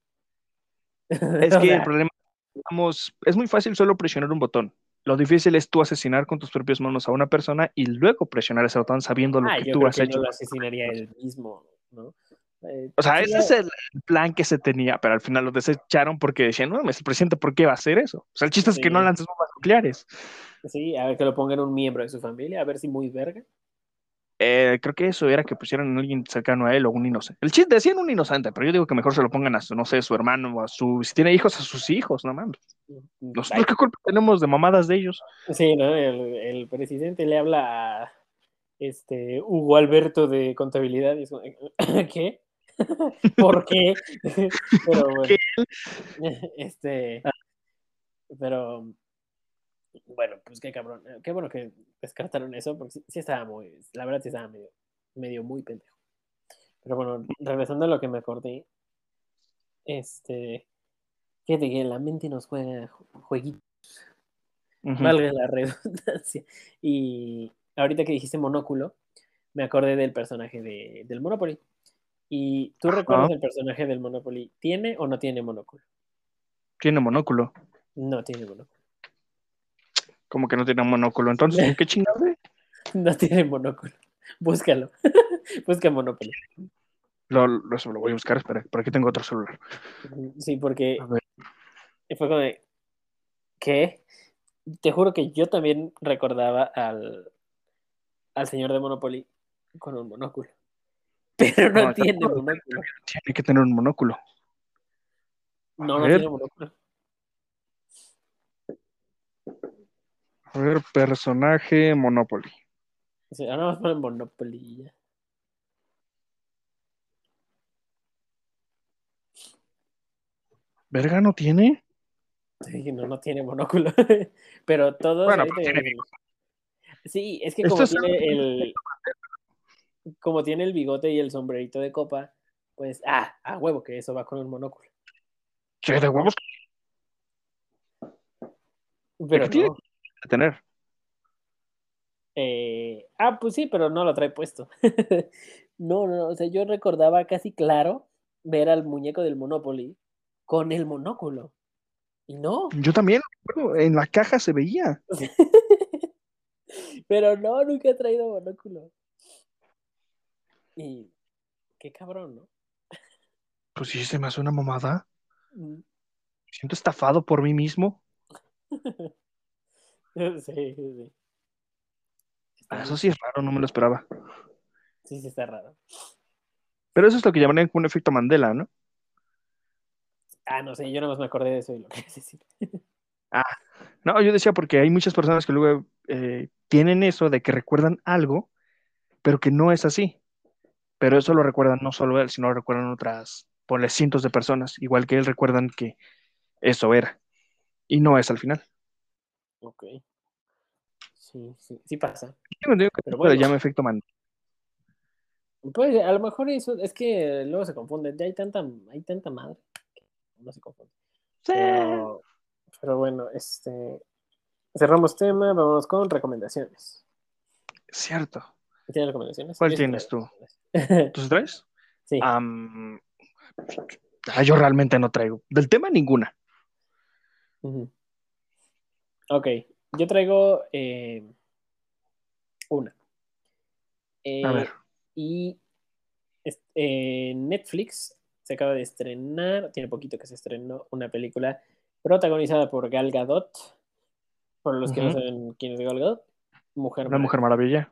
Es que el problema, digamos, es muy fácil solo presionar un botón. Lo difícil es tú asesinar con tus propias manos a una persona y luego presionar ese botón sabiendo lo
ah,
que
yo
tú
creo
has
que
hecho.
no lo asesinaría él mismo, ¿no? Eh,
O sea, ese es el plan que se tenía, pero al final lo desecharon porque decían, no, el presidente, ¿por qué va a hacer eso? O sea, el chiste es que no
Sí.
lances bombas nucleares.
Sí, a ver que lo pongan un miembro de su familia, a ver si muy verga.
Eh, creo que eso era que pusieran a alguien cercano a él o un inocente. El chiste decían un inocente, pero yo digo que mejor se lo pongan a su, no sé, su hermano o a su, si tiene hijos, a sus hijos, no mames. Nosotros qué culpa tenemos de mamadas de ellos.
Sí, ¿no? El, el presidente le habla a este Hugo Alberto de contabilidad y es ¿qué? ¿Por qué? pero bueno,
qué?
este, pero bueno, pues qué cabrón, qué bueno que descartaron eso, porque sí, sí estaba muy, la verdad sí estaba medio, medio muy pendejo. Pero bueno, regresando a lo que me acordé, este, fíjate que la mente nos juega ju- jueguitos valga la redundancia. Y ahorita que dijiste monóculo, me acordé del personaje de, del Monopoly. ¿Y tú recuerdas el personaje del Monopoly? ¿Tiene o no tiene monóculo?
Tiene monóculo.
No tiene monóculo.
Como que no tiene monóculo. Entonces, ¿en qué chingada?
No tiene monóculo. Búscalo. Busca Monopoly.
Lo, lo, lo voy a buscar, espera, por aquí tengo otro celular.
Sí, porque fue como de, ¿qué? Te juro que yo también recordaba al, al señor de Monopoly con un monóculo. Pero no,
No,
tiene monóculo.
Tiene que tener un monóculo.
No,
A
no
ver.
tiene monóculo.
A ver, personaje Monopoly.
Sea, ahora más ponen Monopoly y ya.
¿Verga no tiene?
Sí, no, no tiene monóculo. Pero todos.
Bueno, pero tiene
dicen- Sí, es que como tiene el. Como tiene el bigote y el sombrerito de copa, pues. Ah, a huevo, que eso va con un monóculo.
Che, de huevos
Pero
¿Qué tiene?
no.
Que tener.
Eh, ah, pues sí, pero no lo trae puesto. no, no, no, o sea, yo recordaba casi claro ver al muñeco del Monopoly con el monóculo. Y no.
Yo también, bueno, en la caja se veía.
pero no, nunca he traído monóculo. Y qué cabrón, ¿no?
Pues sí, se me hace una mamada.
Mm,
Me siento estafado por mí mismo.
Sí, sí, sí. Está
Ah, Eso sí es raro, no me lo esperaba.
sí, sí, está raro.
Pero eso es lo que llamarían un efecto Mandela, ¿no?
Ah, no sé, yo nada más me acordé de eso y lo quería decir.
No, yo decía porque hay muchas personas que luego eh, tienen eso de que recuerdan algo, pero que no es así. Pero eso lo recuerdan no solo él, sino lo recuerdan otras, ponle cientos de personas, igual que él recuerdan que eso era. Y no es al final.
Ok. Sí, sí, sí pasa.
Yo me digo que
Pero bueno.
llama efecto man.
Pues a lo mejor eso es que luego se confunde. Ya hay tanta, hay tanta madre que no se confunde. Pero, pero bueno, este cerramos tema, vamos con recomendaciones.
Cierto.
¿Tienes recomendaciones?
¿Cuál
sí
tienes tú? ¿Tus tres?
sí.
Ah, yo realmente no traigo. Del tema ninguna.
Ujú. Ok, yo traigo eh, una. Eh,
A ver.
Y en Netflix se acaba de estrenar, tiene poquito que se estrenó, una película protagonizada por Gal Gadot. Por los que no saben quién es Gal Gadot, mujer,
Una mujer maravilla.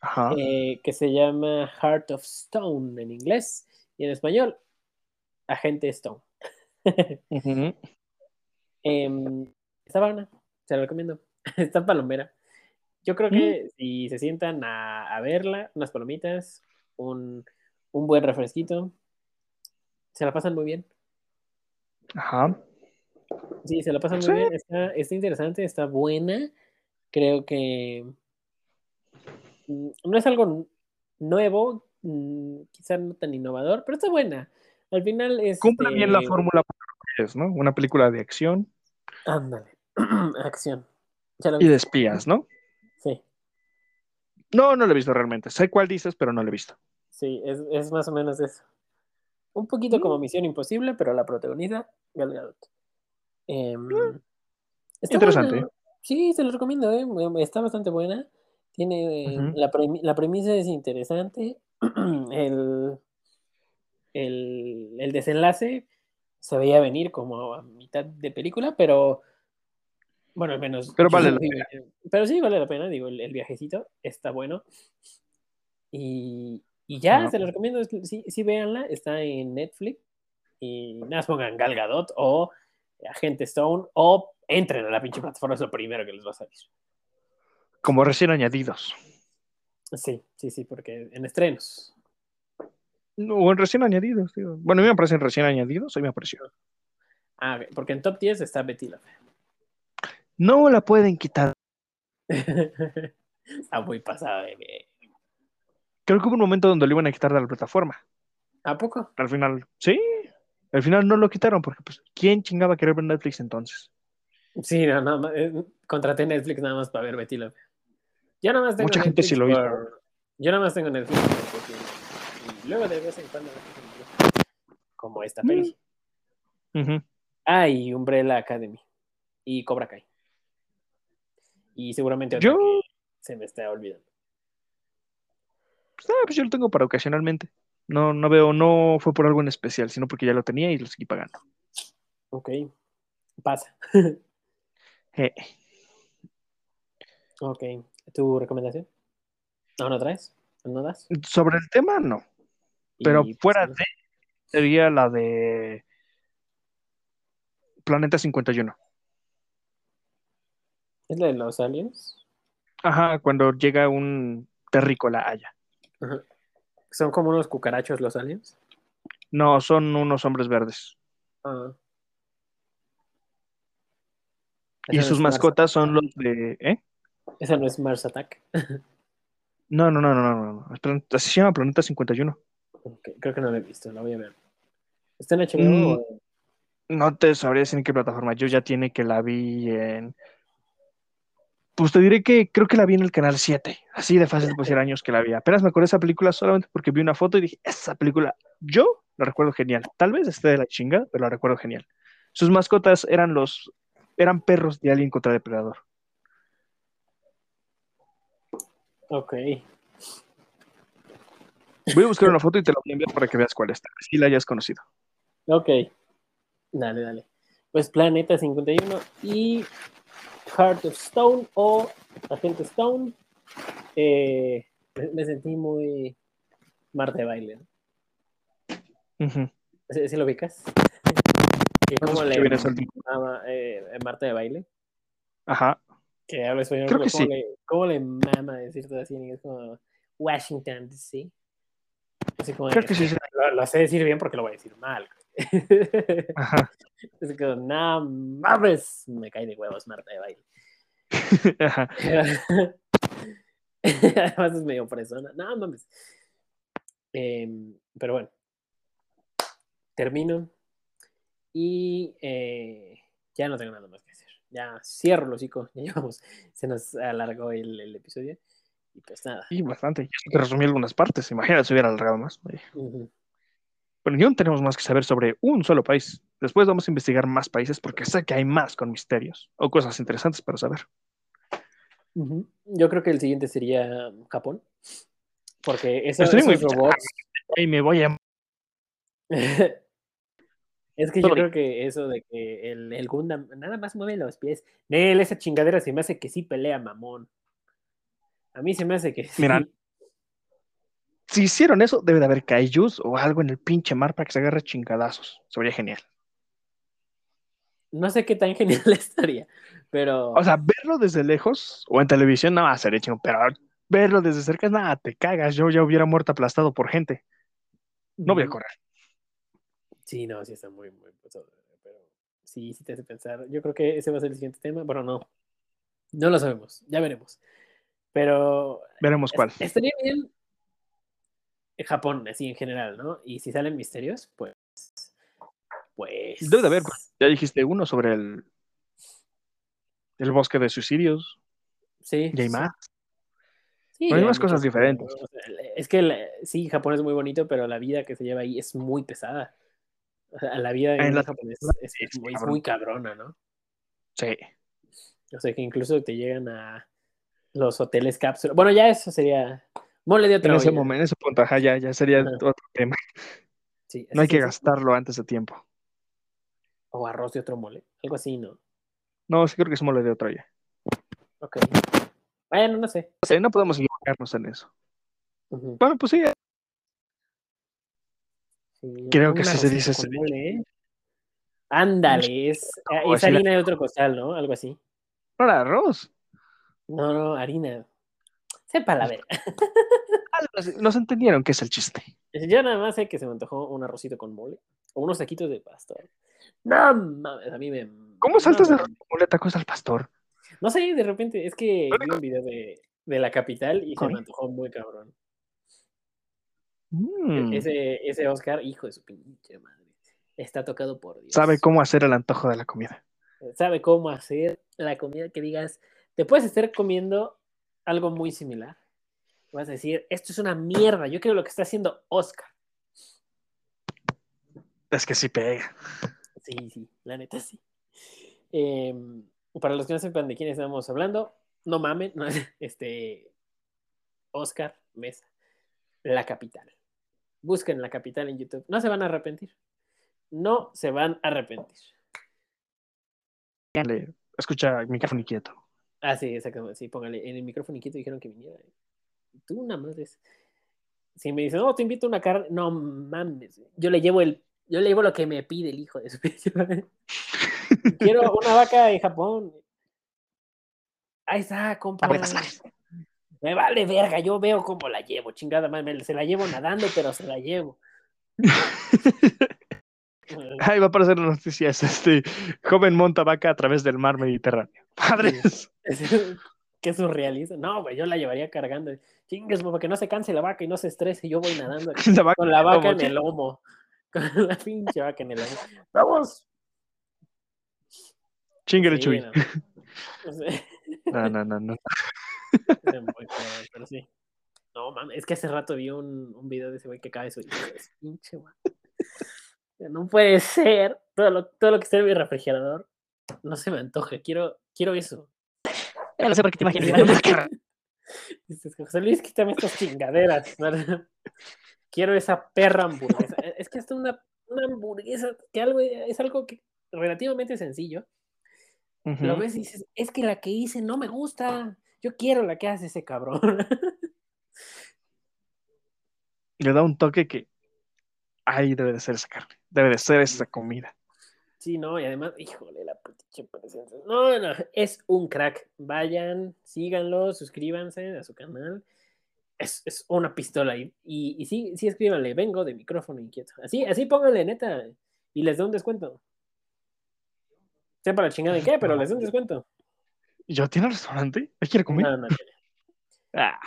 Ajá.
eh, que se llama Heart of Stone en inglés y en español, Agente Stone. Em, está buena, se la recomiendo. Está palomera. Yo creo que si se sientan a, a verla, unas palomitas, un, un buen refresquito, se la pasan muy bien.
Ajá.
Sí, se la pasan muy
Sí.
bien. Está, está interesante, está buena. Creo que mm, no es algo nuevo, mm, quizá no tan innovador, pero está buena. Al final es.
Cumple bien la
este,
fórmula ¿no? Una película de acción
Ándale. Acción. ¿Ya la
y de espías, ¿no?
Sí.
No, no lo he visto realmente. Sé cuál dices, pero no lo he visto.
Sí, es, es más o menos eso. Un poquito como
Mm.
Misión Imposible, pero la protagoniza Gal Gadot. Em, está
interesante.
buena. Sí, se lo recomiendo, ¿eh? Está bastante buena. Tiene eh, la, premi- la premisa es interesante. el, el, el desenlace se veía venir como a mitad de película, pero bueno, al menos.
Pero vale la.
Pero sí, vale la pena, digo, el, el viajecito está bueno. Y, y ya, se los recomiendo, sí, sí, véanla, está en Netflix. Y nada, pongan Gal Gadot o Agente Stone o entren a la pinche plataforma, es lo primero que les va a salir.
Como recién añadidos.
Sí, sí, sí, porque en estrenos.
O en recién añadidos, digo. Bueno, a mí me parecen recién añadidos, a mí me apareció.
Ah, porque en top 10 está Betty la Fea.
No la pueden quitar.
está muy pasada de.
Creo que hubo un momento donde lo iban a quitar de la plataforma.
¿A poco?
Al final, sí. Al final no lo quitaron porque, pues, ¿quién chingaba querer ver Netflix entonces?
Sí, no, nada más, eh, contraté Netflix nada más para ver Betty Fea. Yo nada más tengo
Mucha gente sí lo hizo.
por- Yo nada más tengo Netflix porque- y luego de vez en cuando como esta peli.
Ujú.
Ah, y Umbrella Academy. Y Cobra Kai. Y seguramente
Yo-
se me está olvidando.
Pues, ah, pues yo lo tengo para ocasionalmente. No, no veo, no fue por algo en especial, sino porque ya lo tenía y lo seguí pagando.
Ok. Pasa.
Eh,
Ok. ¿Tu recomendación? ¿No, no traes? ¿No das?
sobre el tema, no. Pero
Y,
fuera
pues,
de, sería la de Planeta 51.
¿Es la de los aliens?
Ajá, cuando llega un terrícola allá.
Ajá. ¿Son como unos cucarachos los aliens?
No, son unos hombres verdes.
Ah.
Y
no
sus
Mars-
mascotas son los de. ¿Eh?
Esa no es Mars Attack.
No, no, no, no, no. no. Así se llama Planeta 51.
Ok, Creo que no la he visto, la voy a ver. ¿Está en HBO?
Mm. No te sabría decir en qué plataforma. Yo ya tiene que la vi en. Pues te diré que creo que la vi en el canal 7. Así de fácil, pues era años que la vi. Apenas me acordé de esa película solamente porque vi una foto y dije, esa película, yo la recuerdo genial. Tal vez esté de la chinga, pero la recuerdo genial. Sus mascotas eran los. eran perros de Alien contra Depredador.
Ok.
Voy a buscar una foto y te la voy a enviar para que veas cuál es. Si la hayas conocido.
Ok. Dale, dale. Pues Planeta 51 y Heart of Stone o Agente Stone. Eh, me, sentí muy Marte de baile. ¿no?
Ujú.
¿Sí, sí lo ubicas?
Escuché
le mama eh, Marta de baile.
Ajá.
Que habla español.
Creo que
¿cómo,
sí.
le, ¿Cómo le mama decir todo así en inglés? Como Washington, DC. Así como,
Creo que sí. sí.
Lo, lo sé decir bien porque lo voy a decir mal.
Ajá.
es como, no mames. Me cae de huevos Marta de baile.
Ajá.
Además es medio persona. No mames. Em, pero bueno. Termino. Y eh, ya no tengo nada más que decir. Ya cierro el hocico. Ya llevamos. Se nos alargó el, el episodio. Y pues nada.
Y bastante. Yo te resumí algunas partes. Imagínate si hubiera alargado más. Bueno, yo no tenemos más que saber sobre un solo país. Después vamos a investigar más países porque sé que hay más con misterios o cosas interesantes para saber.
Yo creo que el siguiente sería Japón. Porque eso,
Estoy muy-
esos robots.
Y me voy a...
Es que yo creo que eso de que el, el Gundam nada más mueve los pies. Nel, esa chingadera se me hace que sí pelea, mamón. A mí se me hace que sí.
Mira. Si hicieron eso, debe de haber kaijus o algo en el pinche mar para que se agarre chingadazos. Sería genial.
No sé qué tan genial estaría, pero
O sea, verlo desde lejos o en televisión, nada, sería chingón, pero verlo desde cerca, nada, te cagas. Yo ya hubiera muerto aplastado por gente. No voy a correr.
Sí, no, sí está muy, muy pesado, pero sí, sí te hace pensar. Yo creo que ese va a ser el siguiente tema. Bueno, no. No lo sabemos, ya veremos. Pero
Veremos cuál.
estaría bien en Japón, así en general, ¿no? Y si salen misterios, pues. Pues.
Debe de haber, Ya dijiste uno sobre el, el bosque de suicidios.
Sí.
Y hay más.
Sí,
Pero hay más cosas diferentes.
es que la- sí, Japón es muy bonito, pero la vida que se lleva ahí es muy pesada. O sea, la vida
En
en
la-
japonés es, es
es
muy, es
cabrón.
muy cabrona, ¿no?
Sí.
O sea, que incluso te llegan a los hoteles cápsula. Bueno, ya eso sería mole de
En
otra
ese
olla.
momento, en ese punto, ajá, ya, ya sería otro tema.
Sí,
No hay que gastarlo antes de tiempo.
O arroz de otro mole. Algo así, ¿no?
No, sí creo que es mole de otra olla.
Ok. Bueno, no sé.
O sea, no podemos equivocarnos en eso. Bueno, pues sí,
Sí,
Creo que así se dice ese
mole, ¿eh? Ándale, es, harina de otro costal, ¿no? Algo así.
no era arroz.
No, no, harina. Sepa la verga.
Nos entendieron que es el chiste.
Yo nada más sé que se me antojó un arrocito con mole. O unos taquitos de pastor. No mames, a mí me.
¿Cómo saltas
no,
de mole tacos al pastor?
No sé, de repente, es que vi un video de, de la capital y se me antojó muy cabrón.
Mm.
Ese, ese Oscar, hijo de su pinche madre. Está tocado por Dios.
Sabe cómo hacer el antojo de la comida.
Sabe cómo hacer la comida que digas. Te puedes estar comiendo algo muy similar. Vas a decir, esto es una mierda. Yo quiero lo que está haciendo Oscar.
Es que sí pega.
Sí, sí, la neta sí. Em, para los que no sepan de quién estamos hablando, no mamen, no, este Oscar Mesa, la capital. Busquen la capital en YouTube. No se van a arrepentir. No se van a arrepentir.
Le- Escucha el micrófono inquieto.
Ah, sí, exactamente. Sí, póngale. En el micrófono inquieto dijeron que viniera. Tú una madre. Si me dicen, no, te invito a una carne. No mames. Yo le llevo el. Yo le llevo lo que me pide el hijo de su. Quiero una vaca en Japón. Ahí está, compa. Me vale verga, yo veo cómo la llevo, chingada madre. Se la llevo nadando, pero se la llevo.
Ahí va a aparecer las noticias. Este joven monta vaca a través del mar Mediterráneo. Padres.
Qué surrealista. No, güey, yo la llevaría cargando. Chingues, para que no se canse la vaca y no se estrese. Yo voy nadando aquí
La vaca
con la vaca en el lomo. Con la pinche vaca en el lomo. ¡Vamos!
Chingue
Sí,
Chuy.
no.
No, no, no,
es pero sí. No, mames, es que hace rato vi un, un video de ese güey que cae su hijo de su pinche madre. No puede ser. Todo lo, todo lo que está en mi refrigerador no se me antoja. Quiero, quiero eso.
No sé por qué te imaginas.
Dices, José Luis, quítame estas chingaderas. ¿verdad? Quiero esa perra hamburguesa. E, Es que hasta una, una hamburguesa, que algo, es algo que relativamente sencillo.
Ujú.
Lo ves y dices, es que la que hice no me gusta. Yo quiero la que hace ese cabrón.
Le da un toque que ahí debe de ser esa carne. Debe de ser esa comida.
Sí, no, y además, híjole, la pinche presencia. No, no, es un crack. Vayan, síganlo, suscríbanse a su canal. Es, es una pistola. Y, y, y sí, sí, escríbanle, vengo de micrófono inquieto. Así, así pónganle, neta. Y les doy un descuento. Sé para la chingada de qué, pero les doy un descuento.
¿Yo tiene restaurante? ¿Me quiere comer?
No, no, tiene.
Ah.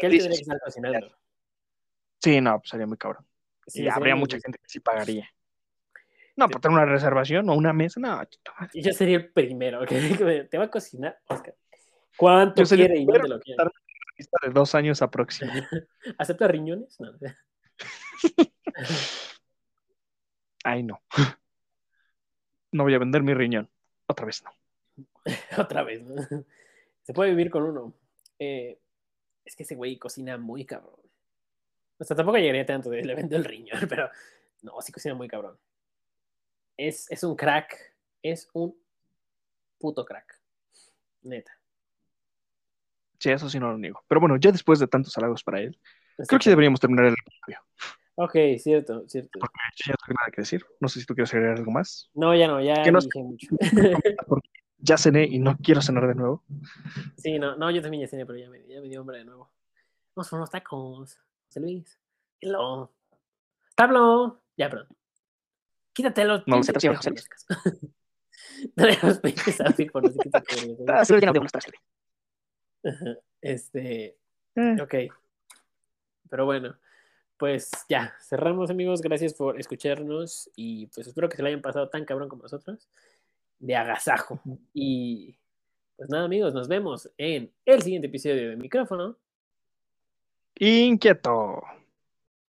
que él tendría que estar cocinando.
Sí, no, pues sería muy cabrón.
Sí,
y habría mucha gente que sí pagaría. No, por tener una reservación o una mesa, no.
Y yo sería el primero que te va a cocinar, Oscar. ¿Cuánto
Yo
quiere y dónde lo quiere?
Lista de dos años aproximadamente.
¿Acepta riñones? No.
Ay, no. No voy a vender mi riñón. Otra vez no.
Otra vez, ¿no? Se puede vivir con uno. Eh, es que ese güey cocina muy cabrón. O sea, tampoco llegaría tanto de le vendo el riñón, pero no, sí cocina muy cabrón. Es, es un crack. Es un puto crack. Neta.
Sí, eso sí no lo niego. Pero bueno, ya después de tantos halagos para él, creo que deberíamos terminar el episodio.
Ok, cierto, cierto.
Porque yo ya no tengo nada que decir. No sé si tú quieres agregar algo más.
No, ya no, ya
no-
dije mucho.
Ya cené y no quiero cenar de nuevo.
Sí, no, no, yo también ya cené, pero ya me, ya me dio hambre de nuevo. Vamos por unos tacos. José Luis. Hello. Pablo. Ya, perdón. Quítate los.
No, se te José Luis.
los pinches audífonos,
solo tiene audífonos para
Este.
Eh,
Ok. Pero bueno, pues ya, cerramos amigos. Gracias por escucharnos y pues espero que se lo hayan pasado tan cabrón como nosotros. De agasajo. Y pues nada amigos, nos vemos en el siguiente episodio de Micrófono.
Inquieto.